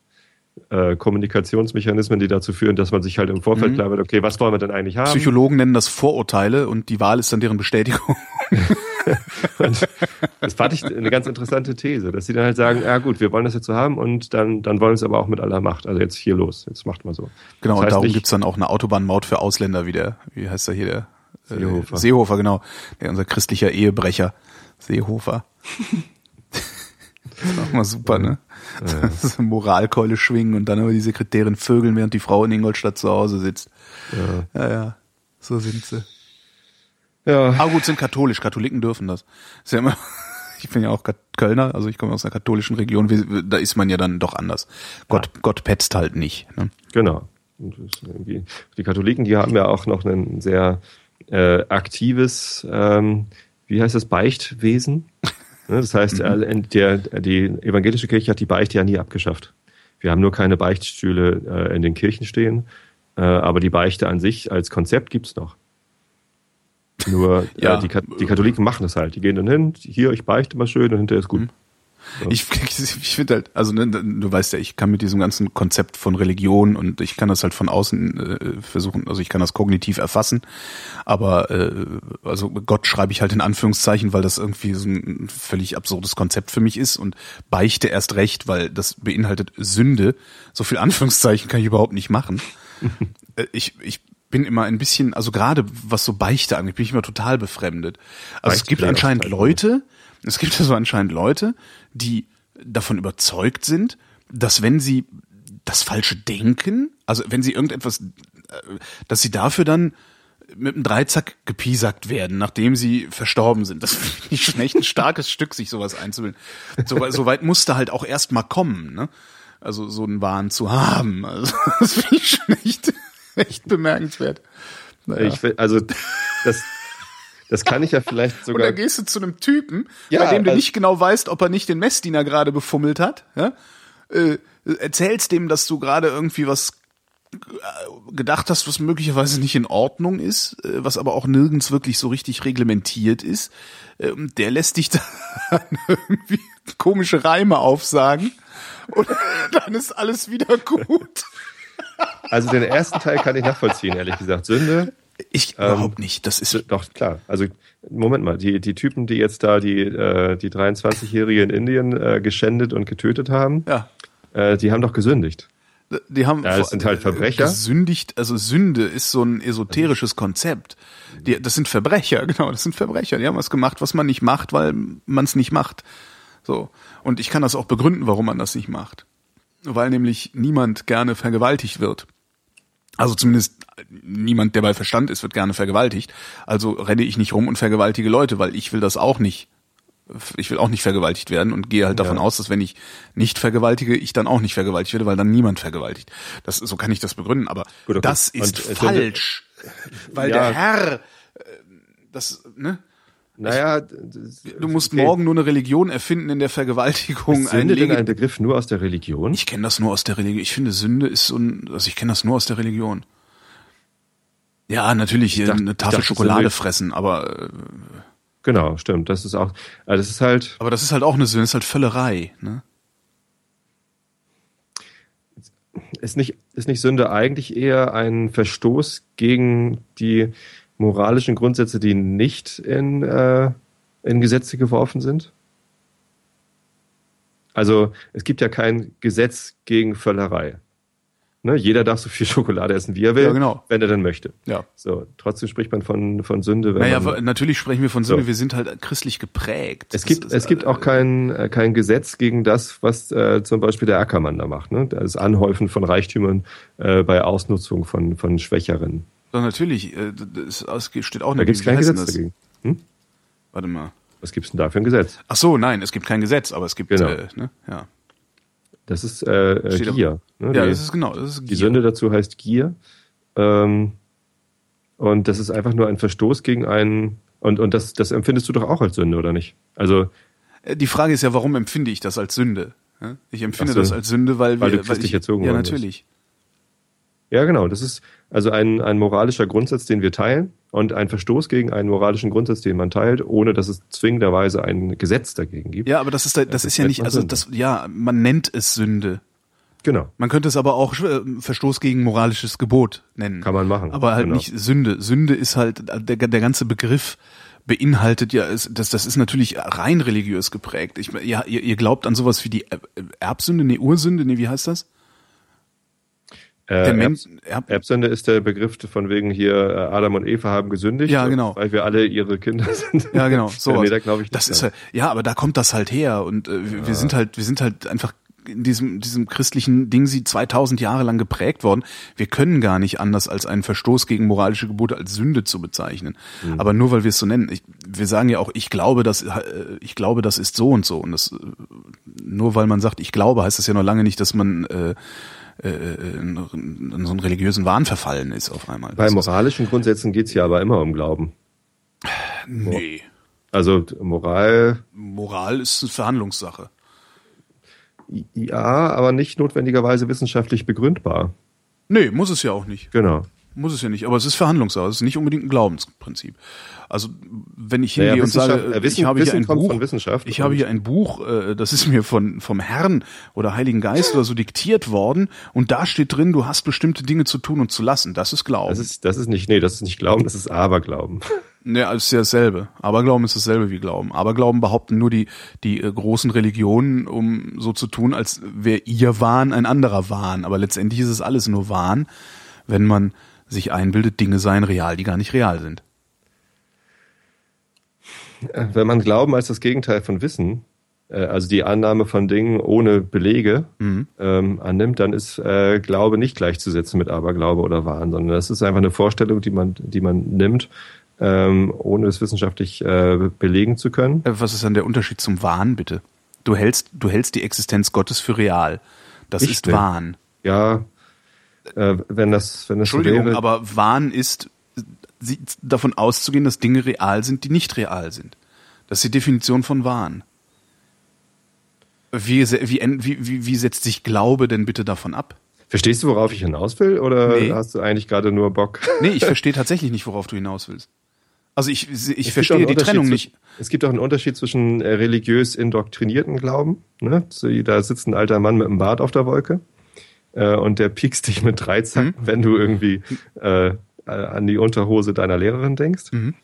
äh, Kommunikationsmechanismen, die dazu führen, dass man sich halt im Vorfeld Mhm. klar wird, okay, was wollen wir denn eigentlich haben? Psychologen nennen das Vorurteile und die Wahl ist dann deren Bestätigung. [LAUGHS] Und das fand ich eine ganz interessante These, dass sie dann halt sagen, ja gut, wir wollen das jetzt so haben und dann, dann wollen wir es aber auch mit aller Macht. Also jetzt hier los, jetzt macht mal so. Genau, Das und heißt darum nicht- gibt's dann auch eine Autobahnmaut für Ausländer, wie der, wie heißt er hier, der äh, Seehofer. Seehofer, genau. Der unser christlicher Ehebrecher. Seehofer. [LAUGHS] das ist auch mal super, ne? [LAUGHS] Eine Moralkeule schwingen und dann aber die Sekretärin vögeln, während die Frau in Ingolstadt zu Hause sitzt. Ja. Ja, ja. So sind sie. Ja, Aber gut, sind katholisch. Katholiken dürfen das. Ist ja immer, [LAUGHS] ich bin ja auch Kölner, also ich komme aus einer katholischen Region. Da ist man ja dann doch anders. Gott, Gott petzt halt nicht. Ne? genau. Die Katholiken, die haben ja auch noch ein sehr äh, aktives, ähm, wie heißt das, Beichtwesen. [LAUGHS] Ne, Das heißt, Mhm. äh, der, die evangelische Kirche hat die Beichte ja nie abgeschafft. Wir haben nur keine Beichtstühle äh, in den Kirchen stehen, äh, aber die Beichte an sich als Konzept gibt's noch. Nur Ja. die, die Katholiken machen das halt. Die gehen dann hin, hier, ich beichte mal schön und hinterher ist gut. Mhm. Ich, ich finde halt, also ne, du weißt ja, ich kann mit diesem ganzen Konzept von Religion und ich kann das halt von außen äh, versuchen, also ich kann das kognitiv erfassen, aber äh, also Gott schreibe ich halt in Anführungszeichen, weil das irgendwie so ein völlig absurdes Konzept für mich ist und beichte erst recht, weil das beinhaltet Sünde. So viel Anführungszeichen kann ich überhaupt nicht machen. [LAUGHS] Äh, ich, ich bin immer ein bisschen, also gerade was so Beichte angeht, bin ich immer total befremdet. Also es gibt anscheinend Leute, es gibt also anscheinend Leute, die davon überzeugt sind, dass wenn sie das Falsche denken, also wenn sie irgendetwas, äh, dass sie dafür dann mit einem Dreizack gepiesackt werden, nachdem sie verstorben sind. Das [LAUGHS] finde ich schon echt ein starkes Stück, sich sowas einzubilden. So, so weit musste halt auch erst mal kommen, ne? Also so einen Wahn zu haben. Also das finde ich schon echt, echt bemerkenswert. Naja. Ich, also das, das kann ich ja vielleicht [LAUGHS] Und sogar. dann gehst du zu einem Typen, Ja, bei dem du also- nicht genau weißt, ob er nicht den Messdiener gerade befummelt hat. Ja? Äh, erzählst dem, dass du gerade irgendwie was äh, gedacht hast, was möglicherweise nicht in Ordnung ist, äh, was aber auch nirgends wirklich so richtig reglementiert ist. Äh, und der lässt dich [LAUGHS] dann irgendwie komische Reime aufsagen und [LAUGHS] dann ist alles wieder gut. Also den ersten Teil kann ich nachvollziehen, ehrlich gesagt. Sünde, Ich überhaupt nicht. Das ist doch klar. Also Moment mal, die, die Typen, die jetzt da die, äh, die 23-Jährige in Indien äh, geschändet und getötet haben, ja. äh, die haben doch gesündigt. Die haben Ja, das sind halt Verbrecher. Gesündigt, also Sünde ist so ein esoterisches Konzept. Die, das sind Verbrecher, [LAUGHS] genau, das sind Verbrecher. Die haben was gemacht, was man nicht macht, weil man es nicht macht. So. Und ich kann das auch begründen, warum man das nicht macht. weil nämlich niemand gerne vergewaltigt wird. Also zumindest niemand, der bei Verstand ist, wird gerne vergewaltigt. Also renne ich nicht rum und vergewaltige Leute, weil ich will das auch nicht. Ich will auch nicht vergewaltigt werden und gehe halt davon Ja. aus, dass wenn ich nicht vergewaltige, ich dann auch nicht vergewaltigt werde, weil dann niemand vergewaltigt. Das, so kann ich das begründen, aber Gut, okay. das ist Und, äh, falsch. Weil Ja. der Herr, äh, das, ne? Naja, Du musst morgen nur eine Religion erfinden, in der Vergewaltigung Ist ein Sünde denn ein Begriff nur aus der Religion? Ich kenne das nur aus der Religion. Ich finde Sünde ist so ein, also ich kenne das nur aus der Religion. Ja, natürlich dachte- eine Tafel dachte, Schokolade fressen, aber äh, Genau, stimmt. Das ist auch, also das ist halt, aber das ist halt auch eine Sünde, das ist halt Völlerei, ne? ist nicht, ist nicht Sünde eigentlich eher ein Verstoß gegen die moralischen Grundsätze, die nicht in, äh, in Gesetze geworfen sind? Also es gibt ja kein Gesetz gegen Völlerei. Ne? Jeder darf so viel [LAUGHS] Schokolade essen, wie er will, Ja, genau. wenn er dann möchte. Ja. So, trotzdem spricht man von, von Sünde, wenn Naja, man, natürlich sprechen wir von Sünde, So. wir sind halt christlich geprägt. Es Das gibt, es gibt äh, auch kein, äh, kein Gesetz gegen das, was äh, zum Beispiel der Ackermann da macht. Ne? Das Anhäufen von Reichtümern äh, bei Ausnutzung von, von Schwächeren. Doch, natürlich, äh, das steht auch in Da gibt es kein Gesetz das? dagegen. Hm? Warte mal. Was gibt's denn da für ein Gesetz? Ach so, nein, es gibt kein Gesetz, aber es gibt, Genau. äh, ne? Ja. Das ist äh, äh, Gier. Ne? Ja, die, das ist genau, das ist die Gier. Sünde dazu heißt Gier. Ähm, und das ist einfach nur ein Verstoß gegen einen. Und, und das, das empfindest du doch auch als Sünde, oder nicht? Also, Äh, Die Frage ist ja, warum empfinde ich das als Sünde? Ich empfinde so. das als Sünde, weil, Weil wir, du christlich ich, erzogen Ja, worden bist. Ja, genau. Das ist also ein, ein moralischer Grundsatz, den wir teilen und ein Verstoß gegen einen moralischen Grundsatz, den man teilt, ohne dass es zwingenderweise ein Gesetz dagegen gibt. Ja, aber das ist, da- das das ist ja nicht, also Sünde. das, ja, man nennt es Sünde. Genau. Man könnte es aber auch äh, Verstoß gegen moralisches Gebot nennen. Kann man machen. Aber halt Genau. nicht Sünde. Sünde ist halt, der, der ganze Begriff beinhaltet ja, ist, das, das ist natürlich rein religiös geprägt. Ich, ja, ihr, ihr glaubt an sowas wie die Er- Erbsünde, nee, Ursünde, nee, wie heißt das? Äh, Erbs- Erb- Erbsünde ist der Begriff von wegen hier äh, Adam und Eva haben gesündigt. Ja, genau. Weil wir alle ihre Kinder [LAUGHS] sind. Ja, genau. So. nee, da glaube ich das ist halt, ja, aber da kommt das halt her und äh, wir, wir sind halt, wir sind halt einfach in diesem, diesem christlichen Ding sie 2000 Jahre lang geprägt worden. Wir können gar nicht anders als einen Verstoß gegen moralische Gebote als Sünde zu bezeichnen. Mhm. Aber nur weil wir es so nennen, ich, wir sagen ja auch, ich glaube, das, äh, ich glaube, das ist so und so. Und das, äh, nur weil man sagt, ich glaube, heißt das ja noch lange nicht, dass man äh, äh, in, in so einen religiösen Wahn verfallen ist auf einmal. Bei moralischen Grundsätzen geht's ja aber immer um Glauben. nee. Also Moral, Moral ist eine Verhandlungssache. ja, aber nicht notwendigerweise wissenschaftlich begründbar. Nee, muss es ja auch nicht. Genau. Muss es ja nicht, aber es ist Verhandlungssache, es ist nicht unbedingt ein Glaubensprinzip. Also wenn ich Naja, hingehe und sage, äh, ich habe hier ein Buch, ich habe hier ein Buch, äh, das ist mir von vom Herrn oder Heiligen Geist oder so diktiert worden und da steht drin, du hast bestimmte Dinge zu tun und zu lassen. Das ist Glauben. Das ist, das ist nicht, nee, das ist nicht Glauben, das ist Aberglauben. Ja, ist ja dasselbe. Aberglauben ist dasselbe wie Glauben. Aberglauben behaupten nur die, die äh, großen Religionen, um so zu tun, als wäre ihr Wahn ein anderer Wahn. Aber letztendlich ist es alles nur Wahn, wenn man sich einbildet, Dinge seien real, die gar nicht real sind. Wenn man Glauben als das Gegenteil von Wissen, äh, also die Annahme von Dingen ohne Belege Mhm. ähm, annimmt, dann ist äh, Glaube nicht gleichzusetzen mit Aberglaube oder Wahn, sondern das ist einfach eine Vorstellung, die man, die man nimmt, ähm, ohne es wissenschaftlich äh, belegen zu können. Äh, Was ist dann der Unterschied zum Wahn, bitte? Du hältst, du hältst die Existenz Gottes für real. Das Ich ist will. Wahn. Ja, äh, wenn das, wenn das so Entschuldigung, wäre, aber Wahn ist, davon auszugehen, dass Dinge real sind, die nicht real sind. Das ist die Definition von Wahn. Wie, wie, wie, wie, setzt sich Glaube denn bitte davon ab? verstehst du, worauf ich hinaus will, oder Nee. hast du eigentlich gerade nur Bock? [LAUGHS] Nee, ich verstehe tatsächlich nicht, worauf du hinaus willst. Also ich, ich Es verstehe die Trennung nicht. Es gibt auch einen Unterschied zwischen äh, religiös indoktrinierten Glauben. Ne? Da sitzt ein alter Mann mit einem Bart auf der Wolke äh, und der piekst dich mit Dreizacken, Mhm. wenn du irgendwie äh, an die Unterhose deiner Lehrerin denkst. Mhm.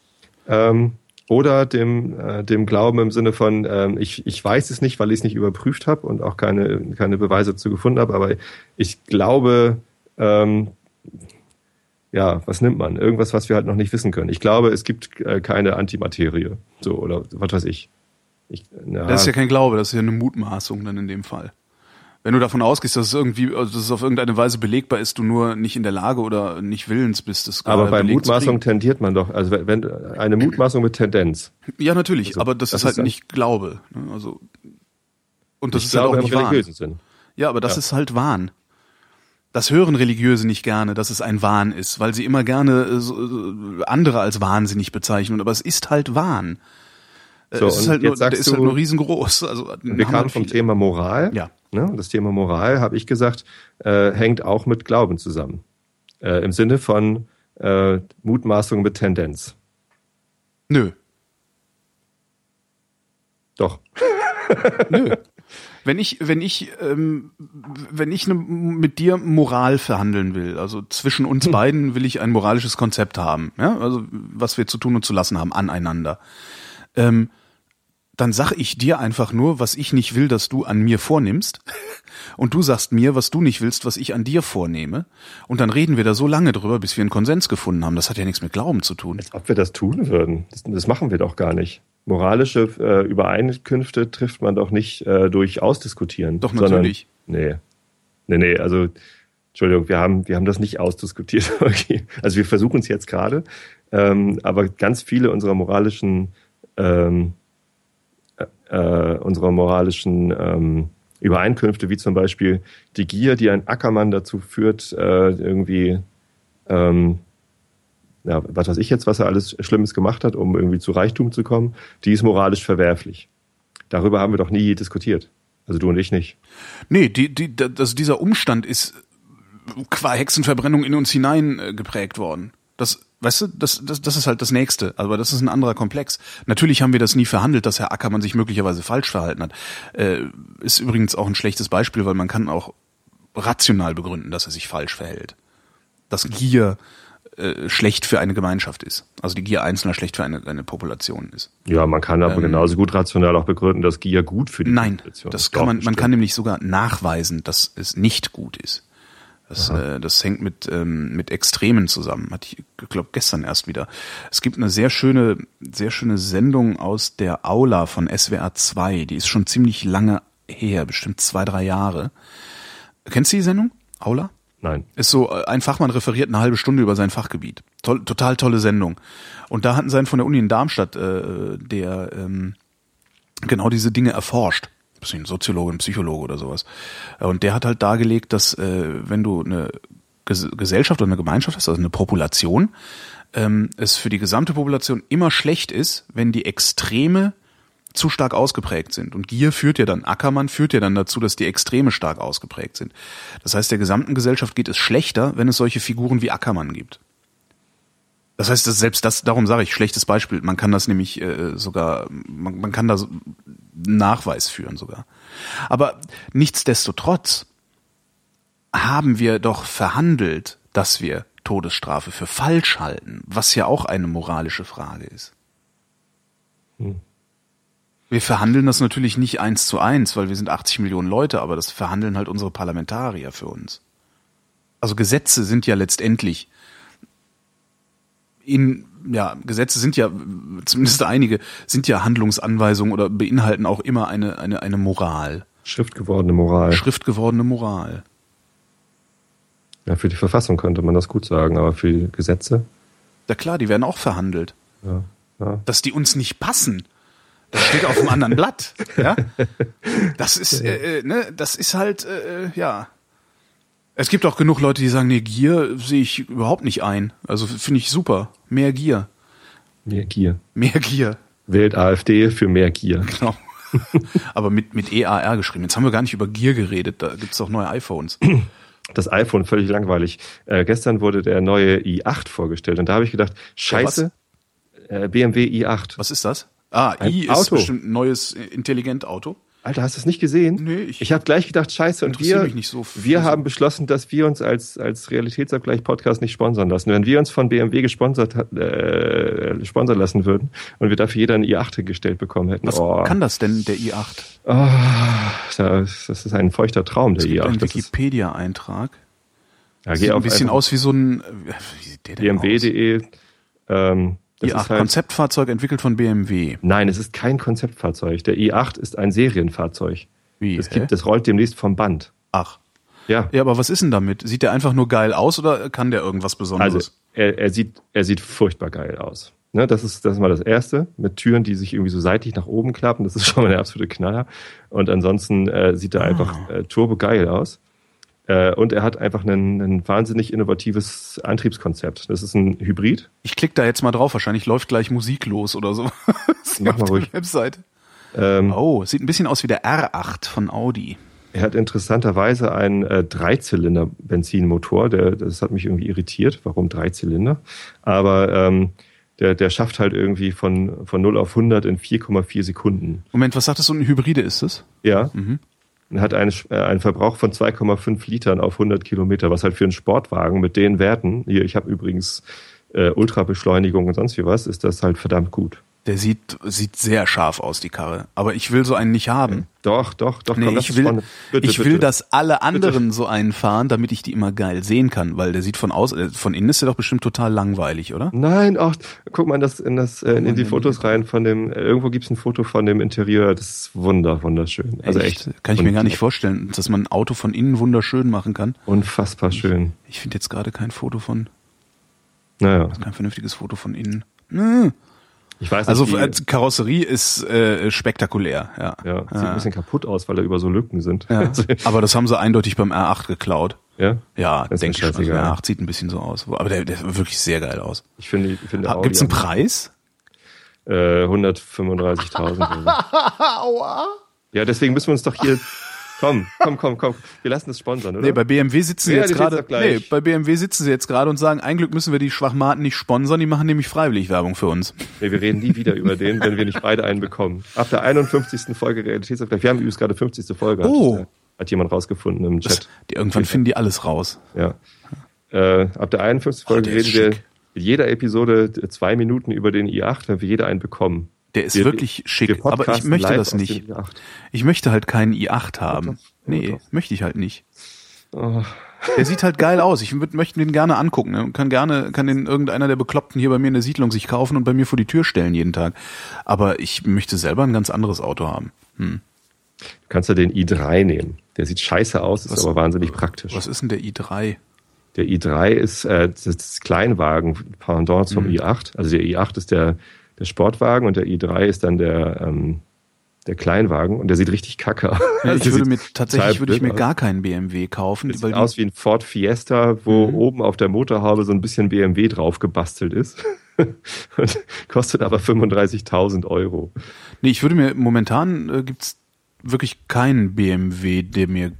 Ähm, oder dem, äh, dem Glauben im Sinne von, ähm, ich, ich weiß es nicht, weil ich es nicht überprüft habe und auch keine, keine Beweise dazu gefunden habe, aber ich glaube, ähm, ja, was nimmt man? Irgendwas, was wir halt noch nicht wissen können. Ich glaube, es gibt äh, keine Antimaterie. So, oder was weiß ich. ich ja, Das ist ja kein Glaube, das ist ja eine Mutmaßung dann in dem Fall. Wenn du davon ausgehst, dass es irgendwie, also dass es auf irgendeine Weise belegbar ist, du nur nicht in der Lage oder nicht willens bist, das Aber bei Mutmaßung tendiert man doch, also wenn- wenn eine Mutmaßung mit Tendenz. Ja, natürlich, Also, aber das, das ist halt ist nicht Glaube. Ne? Also und das ist glaube halt auch nicht Wahn. religiösen Sinn. Ja, aber das Ja. ist halt Wahn. Das hören Religiöse nicht gerne, dass es ein Wahn ist, weil sie immer gerne äh, andere als wahnsinnig bezeichnen. Aber es ist halt Wahn. So, es ist halt nur, ist halt nur riesengroß. Also Wir kamen halt vom. Thema Moral. Ja. Ne? Das Thema Moral, habe ich gesagt, äh, hängt auch mit Glauben zusammen. Äh, Im Sinne von äh, Mutmaßung mit Tendenz. Nö, Doch. [LAUGHS] nö. Wenn ich, wenn ich, ähm, wenn ich ne, mit dir Moral verhandeln will, also zwischen uns Hm. beiden will ich ein moralisches Konzept haben, ja, also was wir zu tun und zu lassen haben aneinander, ähm, dann sag ich dir einfach nur, was ich nicht will, dass du an mir vornimmst, und du sagst mir, was du nicht willst, was ich an dir vornehme, und dann reden wir da so lange drüber, bis wir einen Konsens gefunden haben. Das hat ja nichts mit Glauben zu tun. Ob wir das tun würden, das, das machen wir doch gar nicht. Moralische äh, Übereinkünfte trifft man doch nicht äh, durch Ausdiskutieren. Doch, sondern- natürlich. Nee. Nee, nee, also Entschuldigung, wir haben, wir haben das nicht ausdiskutiert. [LAUGHS] Okay. Also wir versuchen es jetzt gerade, ähm, aber ganz viele unserer moralischen ähm, äh, unserer moralischen ähm, Übereinkünfte, wie zum Beispiel die Gier, die ein Ackermann dazu führt, äh, irgendwie ähm, ja, was weiß ich jetzt, was er alles Schlimmes gemacht hat, um irgendwie zu Reichtum zu kommen, die ist moralisch verwerflich. Darüber haben wir doch nie diskutiert. Also du und ich nicht. Nee, die, die, also dieser Umstand ist qua Hexenverbrennung in uns hinein geprägt worden. Das, weißt du, das, das, das ist halt das Nächste. Aber das ist ein anderer Komplex. Natürlich haben wir das nie verhandelt, dass Herr Ackermann sich möglicherweise falsch verhalten hat. Äh, ist übrigens auch ein schlechtes Beispiel, weil man kann auch rational begründen, dass er sich falsch verhält. Dass Gier äh, schlecht für eine Gemeinschaft ist. Also die Gier Einzelner schlecht für eine, eine Population ist. Ja, man kann aber genauso gut rational auch begründen, dass Gier gut für die Ähm. Nein, Population das ist. kann Doch, man, man bestimmt. kann nämlich sogar nachweisen, dass es nicht gut ist. Das, äh, das hängt mit, ähm, mit Extremen zusammen. Hatte ich, glaube gestern erst wieder. Es gibt eine sehr schöne, sehr schöne Sendung aus der Aula von SWR 2. Die ist schon ziemlich lange her, bestimmt zwei, drei Jahre. Kennst du die Sendung? Aula? Nein. Ist so, äh, ein Fachmann referiert eine halbe Stunde über sein Fachgebiet. Toll, total tolle Sendung. Und da hatten sie einen von der Uni in Darmstadt, äh, der ähm, genau diese Dinge erforscht. Bisschen Soziologe, ein Psychologe oder sowas. Und der hat halt dargelegt, dass äh, wenn du eine Ges Gesellschaft oder eine Gemeinschaft hast, also eine Population, ähm, es für die gesamte Population immer schlecht ist, wenn die Extreme zu stark ausgeprägt sind. Und Gier führt ja dann, Ackermann führt ja dann dazu, dass die Extreme stark ausgeprägt sind. Das heißt, der gesamten Gesellschaft geht es schlechter, wenn es solche Figuren wie Ackermann gibt. Das heißt, dass selbst das, darum sage ich, schlechtes Beispiel. Man kann das nämlich äh, sogar, man, man kann da so Nachweis führen sogar. Aber nichtsdestotrotz haben wir doch verhandelt, dass wir Todesstrafe für falsch halten, was ja auch eine moralische Frage ist. Wir verhandeln das natürlich nicht eins zu eins, weil wir sind 80 Millionen Leute, aber das verhandeln halt unsere Parlamentarier für uns. Also Gesetze sind ja letztendlich in, ja, Gesetze sind ja, zumindest einige, sind ja Handlungsanweisungen oder beinhalten auch immer eine, eine, eine Moral. Schriftgewordene Moral. Schriftgewordene Moral. Ja, für die Verfassung könnte man das gut sagen, aber für die Gesetze, Ja klar, die werden auch verhandelt. ja, ja. Dass die uns nicht passen, das steht auf einem anderen Blatt. Ja? [LAUGHS] Das ist, äh, äh, ne, das ist halt, äh, äh, ja. Es gibt auch genug Leute, die sagen, nee, Gier sehe ich überhaupt nicht ein. Also finde ich super. Mehr Gier. Mehr Gier. Mehr Gier. Wählt AfD für mehr Gier. Genau. [LAUGHS] Aber mit, mit EAR geschrieben. Jetzt haben wir gar nicht über Gier geredet. Da gibt's doch neue iPhones. Das iPhone, völlig langweilig. Äh, gestern wurde der neue i8 vorgestellt und da habe ich gedacht, scheiße, äh, BMW i8. Was ist das? Ah, Ein I ist Auto. bestimmt ein neues äh, Intelligent-Auto. Alter, hast du es nicht gesehen? Nee, ich- ich habe gleich gedacht, scheiße, und wir, mich nicht so wir so- haben beschlossen, dass wir uns als, als Realitätsabgleich-Podcast nicht sponsern lassen. Wenn wir uns von BMW gesponsert, äh, sponsern lassen würden und wir dafür jeder ein i8 gestellt bekommen hätten, Was oh, kann das denn, der i8? das, das ist ein feuchter Traum, der Es gibt i8. einen Das ist, Wikipedia-Eintrag. ja, Sieht ein bisschen aus wie so ein wie sieht der denn aus? bmw.de. Ähm, das i8, ist halt, Konzeptfahrzeug entwickelt von BMW. Nein, es ist kein Konzeptfahrzeug. Der i8 ist ein Serienfahrzeug. Wie, Das, gibt, das rollt demnächst vom Band. Ach. Ja. Ja, aber was ist denn damit? Sieht der einfach nur geil aus oder kann der irgendwas Besonderes? Also er, er, sieht, er sieht furchtbar geil aus. Ne, das, ist, das ist mal das Erste, mit Türen, die sich irgendwie so seitlich nach oben klappen. Das ist [LAUGHS] schon mal der absolute Knaller. Und ansonsten äh, sieht er einfach äh, turbo geil aus. Äh, und er hat einfach ein, ein wahnsinnig innovatives Antriebskonzept. Das ist ein Hybrid. ich klicke da jetzt mal drauf, wahrscheinlich läuft gleich Musik los oder so. [LAUGHS] Mach mal ruhig. Webseite. Ähm, Oh, sieht ein bisschen aus wie der R8 von Audi. Er hat interessanterweise einen äh, Dreizylinder-Benzinmotor. Der, das hat mich irgendwie irritiert. Warum drei Zylinder? Aber ähm, der, der schafft halt irgendwie von, von 0 auf 100 in 4,4 Sekunden. Moment, was sagtest du, ein Hybride ist es? Ja. Mhm. Und hat eine, äh, einen Verbrauch von 2,5 Litern auf 100 Kilometer, was halt für einen Sportwagen mit den Werten, hier, ich habe übrigens äh, Ultrabeschleunigung und sonst wie was, ist das halt verdammt gut. Der sieht, sieht sehr scharf aus, die Karre. Aber ich will so einen nicht haben. Doch, doch, doch. Nee, komm, ich will, bitte, ich bitte. will, dass alle anderen so einen fahren, damit ich die immer geil sehen kann, weil der sieht von aus, äh, von innen ist der doch bestimmt total langweilig, oder? Nein, ach, guck mal in, das, in, das, äh, in mal, die Fotos rein von dem, äh, irgendwo gibt's ein Foto von dem Interieur, das ist wunder, wunderschön. Also echt. Kann ich mir gar nicht vorstellen, dass man ein Auto von innen wunderschön machen kann. Unfassbar schön. Ich finde jetzt gerade kein Foto von, Naja, kein vernünftiges Foto von innen. Hm. Ich weiß nicht, Also äh, Karosserie ist äh, spektakulär, ja. ja, sieht ein bisschen kaputt aus, weil da über so Lücken sind. Ja. [LAUGHS] Also, Aber das haben sie eindeutig beim R8 geklaut. ja? Ja, Das denke ich schon. Also der R8 sieht ein bisschen so aus. Aber der, der sieht wirklich sehr geil aus. Ich finde, ich finde Audi Gibt's einen Preis? Äh, 135.000. [LAUGHS] Aua. Ja, deswegen müssen wir uns doch hier. Komm, komm, komm, komm. Wir lassen das sponsern, oder? Nee, bei BMW sitzen sie Ja, jetzt die gerade. Nee, bei BMW sitzen sie jetzt gerade und sagen, ein Glück müssen wir die Schwachmaten nicht sponsern, die machen nämlich freiwillig Werbung für uns. nee, wir reden nie wieder über den, wenn wir nicht beide einen bekommen. Ab der 51. Folge Realitätsabgleich. Wir haben übrigens gerade 50. Folge. Oh. Hat, hat jemand rausgefunden im Chat. Die, irgendwann finden die alles raus. Ja. Äh, ab der 51. Folge der ist reden wir jeder Episode zwei Minuten über den i8, wenn wir jeder einen bekommen. Der ist Wir- wirklich schick, wir aber ich möchte das nicht. dem i8. Ich möchte halt keinen i8 haben. Nee, möchte ich halt nicht. Oh, Der sieht halt geil [LAUGHS] aus. Ich möchte den gerne angucken. Ne? Kann gerne, kann den irgendeiner der Bekloppten hier bei mir in der Siedlung sich kaufen und bei mir vor die Tür stellen jeden Tag. Aber ich möchte selber ein ganz anderes Auto haben. Hm. du kannst ja den i3 nehmen. Der sieht scheiße aus, ist Was- aber wahnsinnig praktisch. Was ist denn der i3? Der i3 ist äh, das Kleinwagen Pendant zum Mhm. i8. Also der i8 ist der, der Sportwagen und der i3 ist dann der, ähm, der Kleinwagen und der sieht richtig kacke aus. Ja, ich würde mir tatsächlich würde ich mir gar keinen BMW kaufen, Das sieht aus wie ein Ford Fiesta, wo Mhm. oben auf der Motorhaube so ein bisschen BMW drauf gebastelt ist. [LAUGHS] und kostet aber 35.000 Euro. nee, ich würde mir momentan äh, gibt's wirklich keinen BMW, der mir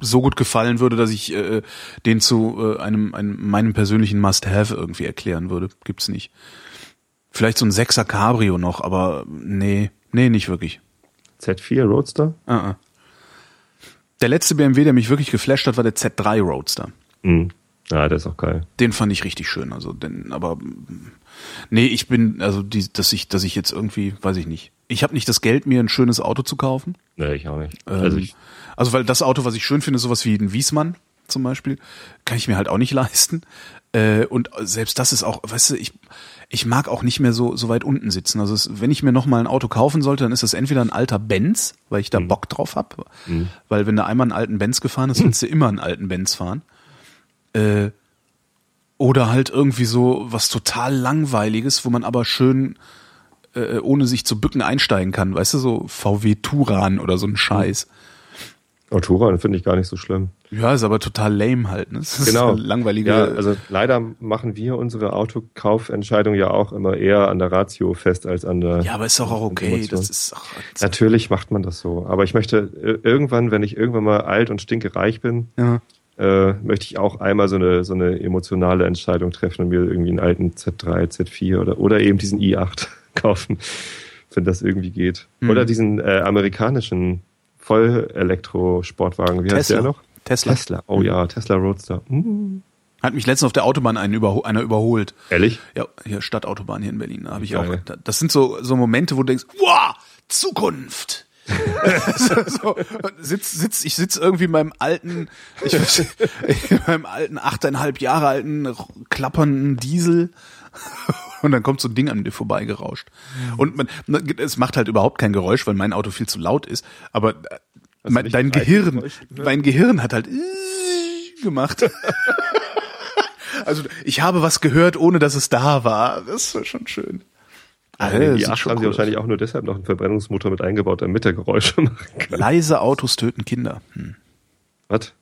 so gut gefallen würde, dass ich äh, den zu äh, einem, einem meinem persönlichen Must-Have irgendwie erklären würde. Gibt's nicht. Vielleicht so ein 6er Cabrio noch, aber nee, nee, nicht wirklich. Z4 Roadster? Uh -uh. Der letzte BMW, der mich wirklich geflasht hat, war der Z3 Roadster. Mhm. Ja, der ist auch geil. Den fand ich richtig schön. Also, denn, aber nee, ich bin, also die, dass ich, dass ich jetzt irgendwie, weiß ich nicht. Ich habe nicht das Geld, mir ein schönes Auto zu kaufen. Nee, ich auch nicht. Ähm, also ich, also weil das Auto, was ich schön finde, ist sowas wie ein Wiesmann zum Beispiel, kann ich mir halt auch nicht [LAUGHS] leisten. Äh, und selbst das ist auch, weißt du, ich, ich mag auch nicht mehr so, so weit unten sitzen. Also es, wenn ich mir noch mal ein Auto kaufen sollte, dann ist das entweder ein alter Benz, weil ich da Mhm. Bock drauf hab, weil wenn du einmal einen alten Benz gefahren hast, willst du immer einen alten Benz fahren. Äh, oder halt irgendwie so was total langweiliges, wo man aber schön äh, ohne sich zu bücken einsteigen kann, weißt du, so VW Turan oder so ein Scheiß. Autora, den finde ich gar nicht so schlimm. Ja, ist aber total lame halt, ne? [LAUGHS] Das ist Genau. eine langweilige. Ja, also leider machen wir unsere Autokaufentscheidung ja auch immer eher an der Ratio fest als an der. Ja, aber ist doch auch okay. Das ist auch, Natürlich macht man das so. Aber ich möchte äh, irgendwann, wenn ich irgendwann mal alt und stinkereich bin, ja. äh, möchte ich auch einmal so eine, so eine emotionale Entscheidung treffen und mir irgendwie einen alten Z3, Z4 oder, oder eben diesen i8 [LAUGHS] kaufen, wenn das irgendwie geht. Mhm. Oder diesen äh, amerikanischen Vollelektro-Sportwagen. Wie heißt Tesla. der noch? Tesla. Tesla. Oh ja, Tesla Roadster. Hm. Hat mich letztens auf der Autobahn einen überho einer überholt. Ehrlich? Ja, hier Stadtautobahn hier in Berlin. Da habe ich Geil. auch. da- Das sind so so Momente, wo du denkst, wow, Zukunft. [LAUGHS] [LAUGHS] so, sitz, sitz, ich sitz irgendwie in meinem alten, ich, [LAUGHS] in meinem alten achteinhalb Jahre alten klappernden Diesel und dann kommt so ein Ding an dir vorbeigerauscht. Und man, es macht halt überhaupt kein Geräusch, weil mein Auto viel zu laut ist. Aber du mein, dein Gehirn, Geräusche gehört? mein Gehirn hat halt gemacht. [LAUGHS] also ich habe was gehört, ohne dass es da war. Das ist schon schön. Ja, Ah, in die sieht 8 schon haben sie cool aus. wahrscheinlich auch nur deshalb noch einen Verbrennungsmotor mit eingebaut, damit er Geräusche [LAUGHS] machen kann. Leise Autos töten Kinder. Hm. Was?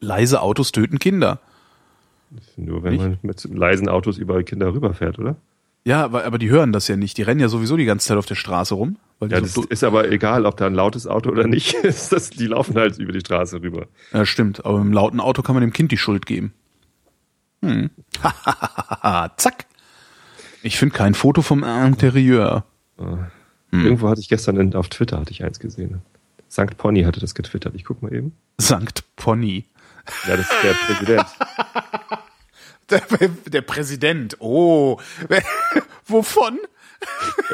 Leise Autos töten Kinder. Nur wenn Nicht? man mit leisen Autos überall Kinder rüberfährt, oder? Ja, aber, aber die hören das ja nicht. Die rennen ja sowieso die ganze Zeit auf der Straße rum. Ja, so das ist aber egal, ob da ein lautes Auto oder nicht [LAUGHS] ist. Das, die laufen halt über die Straße rüber. ja, stimmt. Aber im lauten Auto kann man dem Kind die Schuld geben. Hm. [LAUGHS] Zack. Ich finde kein Foto vom Interieur. Hm. Irgendwo hatte ich gestern auf Twitter hatte ich eins gesehen. Sankt Pony hatte das getwittert. Ich guck mal eben. Sankt Pony. Ja, das ist der Präsident. [LAUGHS] [LAUGHS] Der, der Präsident. Oh. [LAUGHS] Wovon?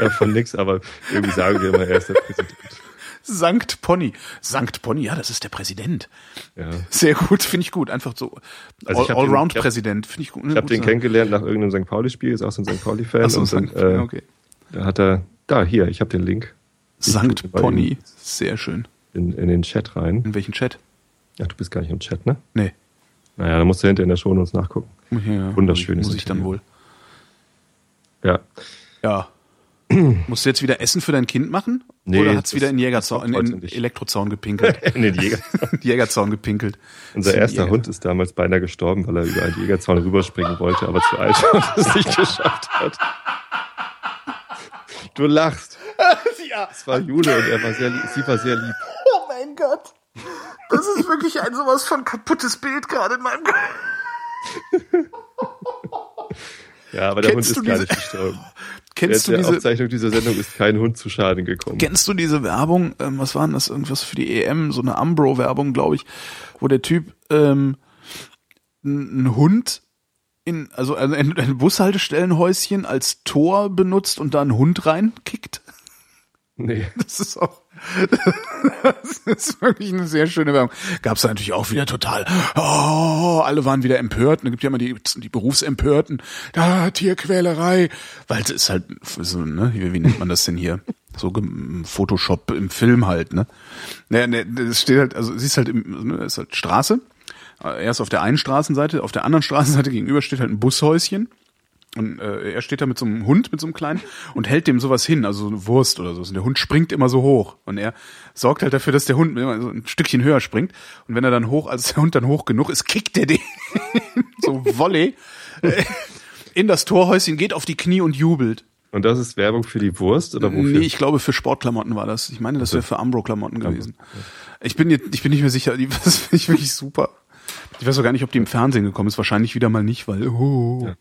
Ja, von nix, aber irgendwie sagen wir immer, er ist der Präsident. Sankt Pony. Sankt Pony, ja, das ist der Präsident. Ja. Sehr gut, finde ich gut. Einfach so Also Allround-Präsident, finde ich gut. Ich habe den kennengelernt nach irgendeinem St. Pauli-Spiel, ist auch so ein St. Pauli-Fan. Und dann, Sankt, äh, okay. Da hat er, da, hier, ich habe den Link Sankt Pony. Sehr schön. in, in den Chat rein. In welchen Chat? Ach, du bist gar nicht im Chat, ne? Nee. Naja, da musst du hinter in der Show uns nachgucken. Ja, Wunderschönes Muss ich dann wohl. Ja. Ja. [CLEARS THROAT] Musst du jetzt wieder Essen für dein Kind machen? Nee, Oder hat's das- wieder in, Jägerzaun, in. Elektrozaun gepinkelt? [LAUGHS] In den Jäger. [LAUGHS] Jägerzaun gepinkelt. Unser erster Jäger. Hund ist damals beinahe gestorben, weil er über einen Jägerzaun rüberspringen wollte, aber zu alt [LAUGHS] war und es nicht geschafft hat. Du lachst. Ja. Es war Jule und er war sehr lieb, sie war sehr lieb. Oh mein Gott. Das ist wirklich ein sowas von kaputtes Bild gerade in meinem Kopf. Ja, aber der Kennst Hund du ist gar nicht gestorben. [LAUGHS] Kennst du Während der diese, Aufzeichnung dieser Sendung ist kein Hund zu Schaden gekommen. Kennst du diese Werbung? Ähm, was war denn das? Irgendwas für die EM, so eine Umbro-Werbung, glaube ich, wo der Typ ähm, einen Hund in, also ein, ein Bushaltestellenhäuschen als Tor benutzt und da einen Hund reinkickt. Nee. Das ist auch, das ist wirklich eine sehr schöne Werbung. Gab's da natürlich auch wieder total, oh, alle waren wieder empört. Da gibt ja immer die, die Berufsempörten, da, Tierquälerei. Weil es ist halt, so, ne, wie, nennt man das denn hier? So Photoshop im Film halt, ne? Naja, ne, das steht halt, also siehst halt, im, ne, ist halt Straße. Er ist auf der einen Straßenseite, auf der anderen Straßenseite gegenüber steht halt ein Bushäuschen. Und äh, er steht da mit so einem Hund, mit so einem kleinen, und hält dem sowas hin, also so eine Wurst oder so. Und der Hund springt immer so hoch. Und er sorgt halt dafür, dass der Hund immer so ein Stückchen höher springt. Und wenn er dann hoch, als der Hund dann hoch genug ist, kickt er den [LAUGHS] so Volley äh, in das Torhäuschen, geht auf die Knie und jubelt. Und das ist Werbung für die Wurst oder wofür? Nee, ich glaube für Sportklamotten war das. Ich meine, das wäre für Umbro-Klamotten gewesen. Ich bin jetzt, ich bin nicht mehr sicher. Die, [LAUGHS] das finde ich wirklich super. Ich weiß auch gar nicht, ob die im Fernsehen gekommen ist. Wahrscheinlich wieder mal nicht, weil oh, Ja.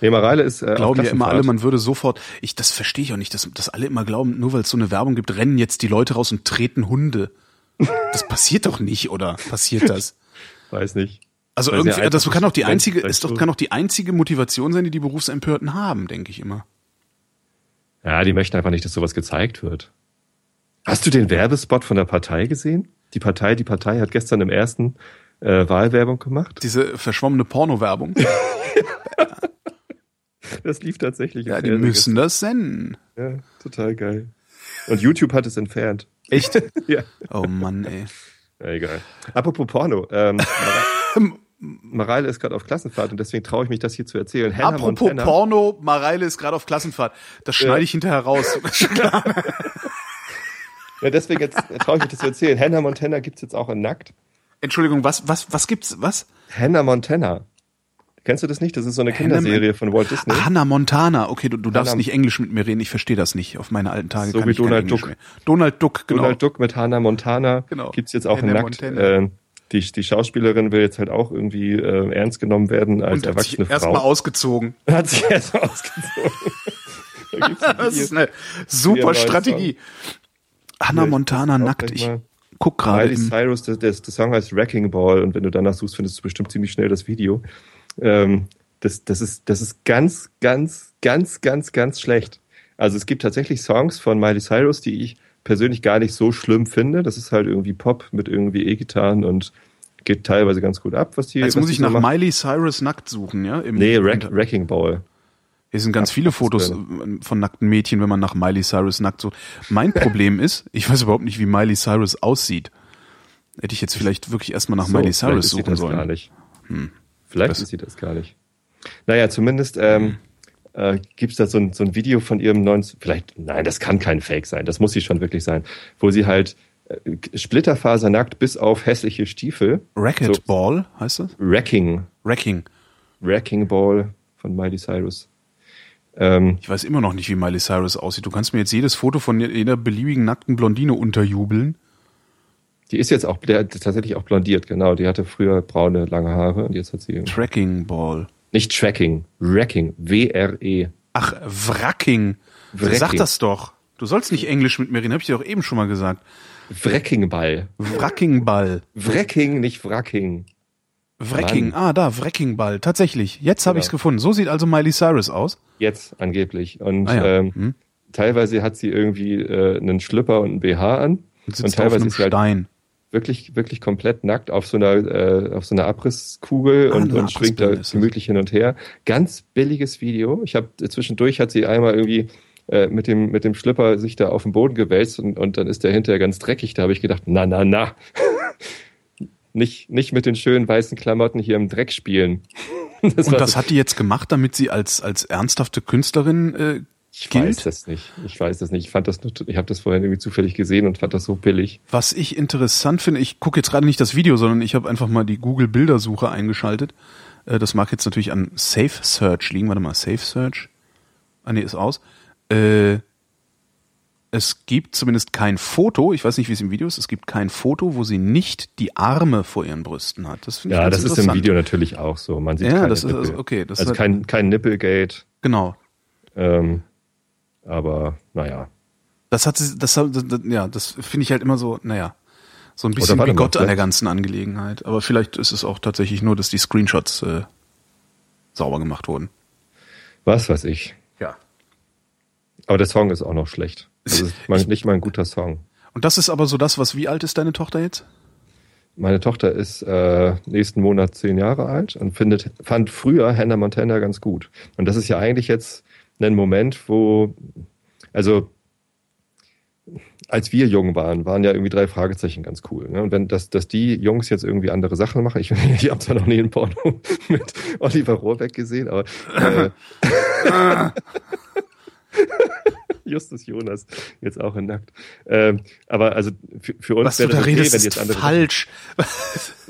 Nee, Mareile ist äh, glauben ja immer alle, man würde sofort. Ich, das verstehe ich auch nicht, dass, dass alle immer glauben, nur weil es so eine Werbung gibt, rennen jetzt die Leute raus und treten Hunde. Das passiert doch nicht, oder passiert das? [LAUGHS] Weiß nicht. Also Weil irgendwie, das kann doch die einzige, ist doch, kann doch die einzige Motivation sein, die die Berufsempörten haben, denke ich immer. Ja, die möchten einfach nicht, dass sowas gezeigt wird. Hast du den Werbespot von der Partei gesehen? Die Partei, die Partei hat gestern im ersten äh, Wahlwerbung gemacht. Diese verschwommene Porno-Werbung. [LAUGHS] [LAUGHS] Das lief tatsächlich. Ja, die müssen das senden. Ja, total geil. Und YouTube hat es entfernt. Echt? [LAUGHS] Ja. Oh Mann, ey. Ja, egal. Apropos Porno. Ähm, [LAUGHS] Mare- Mareile ist gerade auf Klassenfahrt und deswegen traue ich mich, das hier zu erzählen. Hannah Apropos Montana, Porno, Mareile ist gerade auf Klassenfahrt. Das schneide ich hinterher raus. Ja, deswegen jetzt traue ich mich, das zu erzählen. Hannah Montana gibt's jetzt auch in Nackt. Entschuldigung, was, was, was gibt's, was? Hannah Montana. Kennst du das nicht? Das ist so eine Kinderserie von Walt Disney. Hannah Montana. Okay, du, du darfst Hannah- nicht Englisch mit mir reden. Ich verstehe das nicht. Auf meine alten Tage So wie Donald Duck. mehr. Donald Duck, genau. Donald Duck mit Hannah Montana Genau. gibt's jetzt auch in Hannah Nackt. Montana. Ähm, die, die Schauspielerin will jetzt halt auch irgendwie äh, ernst genommen werden als Und hat sich erwachsene erstmal Frau. ausgezogen. [LAUGHS] Hat sich erst ausgezogen. [LAUGHS] da Das ist eine super Strategie. Hannah Montana nackt. Ich guck gerade. Miley Cyrus, der, der, der Song heißt Wrecking Ball und wenn du danach suchst, findest du bestimmt ziemlich schnell das Video. Ähm, das, das, ist, das ist ganz, ganz, ganz, ganz, ganz schlecht. Also es gibt tatsächlich Songs von Miley Cyrus, die ich persönlich gar nicht so schlimm finde. Das ist halt irgendwie Pop mit irgendwie E-Gitarren und geht teilweise ganz gut ab, was die Jetzt was muss ich nach macht. Miley Cyrus nackt suchen, ja? Im, Nee, Wreck, Wrecking Ball. Hier sind ganz viele Fotos von nackten Mädchen, wenn man nach Miley Cyrus nackt so. Mein Problem ist, ich weiß überhaupt nicht, wie Miley Cyrus aussieht. Hätte ich jetzt vielleicht wirklich erstmal nach So, Miley Cyrus suchen sollen. Gar nicht. Hm. Vielleicht Das- ist sie das gar nicht. Naja, zumindest ähm, äh, gibt es da so ein, so ein Video von ihrem neuen, vielleicht, nein, das kann kein Fake sein, das muss sie schon wirklich sein, wo sie halt äh, splitterfasernackt bis auf hässliche Stiefel, Racquetball heißt das? Wrecking, Wrecking. Wrecking Ball von Miley Cyrus. Ähm, Ich weiß immer noch nicht, wie Miley Cyrus aussieht. Du kannst mir jetzt jedes Foto von jeder beliebigen nackten Blondine unterjubeln. Die ist jetzt auch der, tatsächlich auch blondiert, genau. Die hatte früher braune, lange Haare und jetzt hat sie Tracking Ball. nicht Tracking, Wrecking, W-R-E. Ach, Wracking. Wrecking. Sag das doch. Du sollst nicht Englisch mit mir reden, hab ich dir doch eben schon mal gesagt. Wreckingball. Wrackingball. Wrecking, nicht Wracking. Wrecking. Ah, da, Wreckingball. Tatsächlich. Jetzt habe Genau. ich's gefunden. So sieht also Miley Cyrus aus. Jetzt angeblich. Und Ah ja. ähm, Hm. teilweise hat sie irgendwie äh, einen Schlüpper und einen BH an. Und Und sitzt auf teilweise einem ist sie halt Stein. Wirklich, wirklich komplett nackt auf so einer, äh, auf so einer Abrisskugel Ah, und, und schwingt da gemütlich hin und her. Ganz billiges Video. Ich habe zwischendurch hat sie einmal irgendwie äh, mit dem mit dem Schlipper sich da auf den Boden gewälzt und, und dann ist der hinterher ganz dreckig. Da habe ich gedacht, na na na, [LAUGHS] nicht nicht mit den schönen weißen Klamotten hier im Dreck spielen. [LAUGHS] Das Und das so- hat die jetzt gemacht, damit sie als, als ernsthafte Künstlerin äh, ich gilt? weiß das nicht. Ich weiß das nicht. Ich fand das nur, ich habe das vorhin irgendwie zufällig gesehen und fand das so billig. Was ich interessant finde, ich gucke jetzt gerade nicht das Video, sondern ich habe einfach mal die Google-Bildersuche eingeschaltet. Äh, Das mag jetzt natürlich an Safe Search liegen. Warte mal, Safe Search? Ah, nee, ist aus. Äh, es gibt zumindest kein Foto, ich weiß nicht, wie es im Video ist, es gibt kein Foto, wo sie nicht die Arme vor ihren Brüsten hat. Das finde ich Ja, ganz das ist im. Video natürlich auch so. Man sieht Ja, das ist Nippel. also- okay, das also ist- kein kein Nippelgate. Genau. Ähm, aber naja. Das hat das, hat- das ja, das finde ich halt immer so, naja, so ein bisschen bigott an der ganzen Angelegenheit. Aber vielleicht ist es auch tatsächlich nur, dass die Screenshots äh, sauber gemacht wurden. Was weiß ich. Ja. Aber der Song ist auch noch schlecht. Das ist mal, nicht mal ein guter Song. Und das ist aber so das, was, wie alt ist deine Tochter jetzt? Meine Tochter ist äh, nächsten Monat zehn Jahre alt und findet, fand früher Hannah Montana ganz gut. Und das ist ja eigentlich jetzt ein Moment, wo, also als wir jung waren, waren ja irgendwie drei Fragezeichen ganz cool. Ne? Und wenn das, dass die Jungs jetzt irgendwie andere Sachen machen, ich, [LAUGHS] ich habe zwar noch nie ein Porno [LAUGHS] mit Oliver Rohrbeck gesehen, aber äh, [LAUGHS] Justus Jonas jetzt auch in nackt. Ähm, aber also für, für uns Was du wäre da das okay, redest, wenn jetzt andere falsch.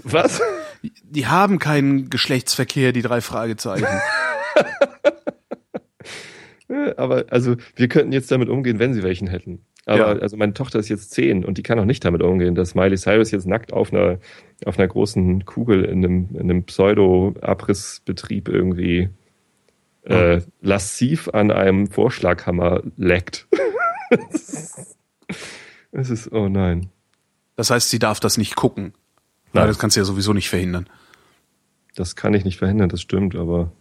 Was? Die haben keinen Geschlechtsverkehr, die drei Fragezeichen. Äh, Aber also wir könnten jetzt damit umgehen, wenn sie welchen hätten. Aber Ja. also meine Tochter ist jetzt zehn und die kann auch nicht damit umgehen, dass Miley Cyrus jetzt nackt auf einer auf einer großen Kugel in einem, in einem Pseudo-Abrissbetrieb irgendwie äh, lassiv an einem Vorschlaghammer leckt. [LAUGHS] Es ist, oh nein. Das heißt, sie darf das nicht gucken. Nein. Nein, das kannst du ja sowieso nicht verhindern. Das kann ich nicht verhindern, das stimmt, aber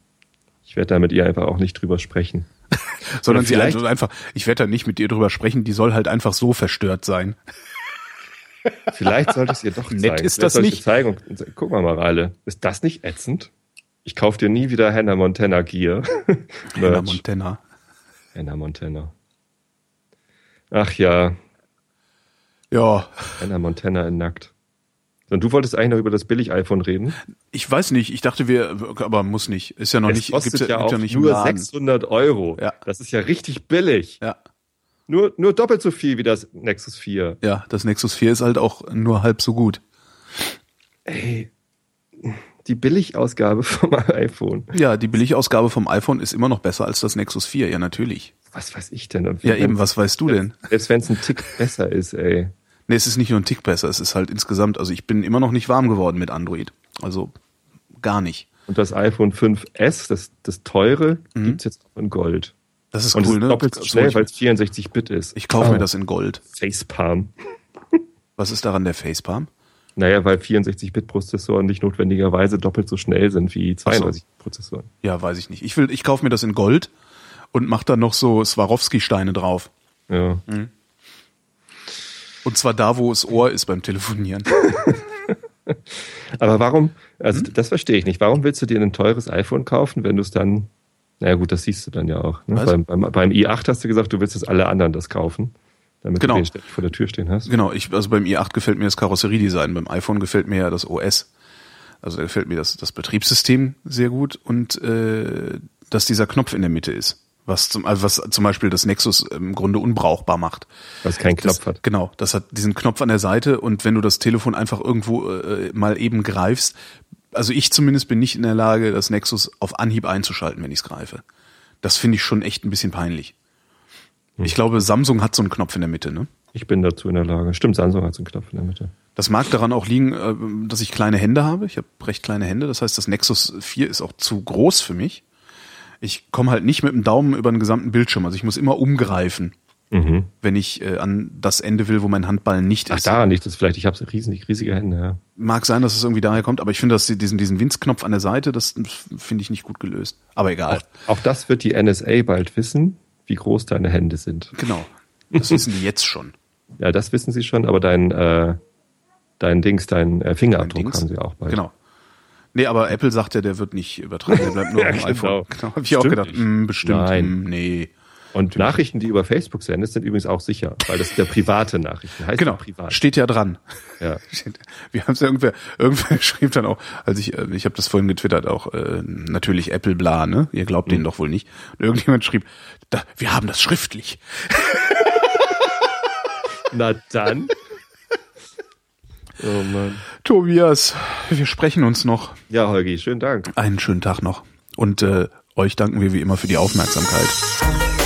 ich werde da mit ihr einfach auch nicht drüber sprechen. [LAUGHS] Sondern sie also einfach, ich werde da nicht mit ihr drüber sprechen, die soll halt einfach so verstört sein. [LAUGHS] Vielleicht sollte es ihr doch Nett zeigen. ist Vielleicht das nicht. Zeigen guck mal, Mareile, ist das nicht ätzend? Ich kauf dir nie wieder Hannah Montana Gear. [LAUGHS] Hannah. Montana. Hannah Montana. Ach ja, Ja, Hannah Montana in nackt. Und du wolltest eigentlich noch über das Billig-iPhone reden? ich weiß nicht, ich dachte wir, aber muss nicht. Ist ja noch es nicht, kostet gibt's ja, gibt's auch nicht nur Laden. 600 Euro. Ja. Das ist ja richtig billig. Ja, Nur, nur doppelt so viel wie das Nexus 4. ja, das Nexus 4 ist halt auch nur halb so gut. Ey, die Billigausgabe [LAUGHS] vom iPhone. Ja, die Billigausgabe vom iPhone ist immer noch besser als das Nexus 4, ja natürlich. Was weiß ich denn? Ja, eben, was weißt du denn? Selbst wenn es ein Tick besser ist, ey. Nee, es ist nicht nur ein Tick besser, es ist halt insgesamt, also ich bin immer noch nicht warm geworden mit Android. Also gar nicht. Und das iPhone 5S, das, das teure, gibt's jetzt auch in Gold. Das ist Und es Mhm. cool, ist ne? doppelt so So, schnell, weil es 64-Bit ist. ich kaufe Oh, mir das in Gold. Facepalm. [LAUGHS] Was ist daran der Facepalm? Naja, weil 64-Bit-Prozessoren nicht notwendigerweise doppelt so schnell sind wie 32-Prozessoren. Ja, weiß ich nicht. Ich will, ich kaufe mir das in Gold und mach da noch so Swarovski-Steine drauf. Ja. Und zwar da, wo es Ohr ist beim Telefonieren. [LAUGHS] Aber warum, also Hm? das verstehe ich nicht. Warum willst du dir ein teures iPhone kaufen, wenn du es dann Naja gut, das siehst du dann ja auch. Ne? Beim, beim, beim i8 hast du gesagt, du willst, dass alle anderen das kaufen, damit Genau. du den ständig vor der Tür stehen hast. Genau, ich, also beim i8 gefällt mir das Karosseriedesign, beim iPhone gefällt mir ja das OS. Also da gefällt mir das, das Betriebssystem sehr gut und äh, dass dieser Knopf in der Mitte ist. Was zum, also was zum Beispiel das Nexus im Grunde unbrauchbar macht. Was keinen Knopf das, hat. Genau, das hat diesen Knopf an der Seite und wenn du das Telefon einfach irgendwo äh, mal eben greifst, also ich zumindest bin nicht in der Lage, das Nexus auf Anhieb einzuschalten, wenn ich es greife. Das finde ich schon echt ein bisschen peinlich. Hm. Ich glaube, Samsung hat so einen Knopf in der Mitte, ne? Ich bin dazu in der Lage. Stimmt, Samsung hat so einen Knopf in der Mitte. Das mag daran auch liegen, äh, dass ich kleine Hände habe. Ich habe recht kleine Hände. Das heißt, das Nexus 4 ist auch zu groß für mich. Ich komme halt nicht mit dem Daumen über den gesamten Bildschirm. Also ich muss immer umgreifen, Mhm. wenn ich äh, an das Ende will, wo mein Handballen nicht Ach, ist. daran liegt es vielleicht. Ich habe riesig, riesige Hände, ja. Mag sein, dass es irgendwie daher kommt, aber ich finde, dass diesen, diesen Winzknopf an der Seite, das finde ich nicht gut gelöst. Aber egal. Auch, auch das wird die NSA bald wissen, wie groß deine Hände sind. Genau. Das wissen die jetzt schon. Ja, das wissen sie schon, aber dein, äh, dein Dings, dein äh, Fingerabdruck Dings. haben sie auch bald. Genau. Nee, aber Apple sagt ja, der wird nicht übertragen, der bleibt nur [LAUGHS] Ja, auf dem genau. iPhone. Genau, [LAUGHS] hab ich auch gedacht, mh, bestimmt, Nein. mh, nee. Und Nachrichten, die über Facebook sendest, sind übrigens auch sicher, weil das ja private Nachrichten. Heißt Genau, privat. steht ja dran. Ja. [LAUGHS] Wir haben es ja irgendwer, irgendwer schrieb dann auch, als ich, äh, ich habe das vorhin getwittert, auch äh, natürlich Apple bla, ne? Ihr glaubt Mhm. denen doch wohl nicht. Und irgendjemand schrieb, da, wir haben das schriftlich. Na dann. Oh Mann. Tobias, wir sprechen uns noch. Ja, Holgi, schönen Dank. Einen schönen Tag noch. Und äh, euch danken wir wie immer für die Aufmerksamkeit.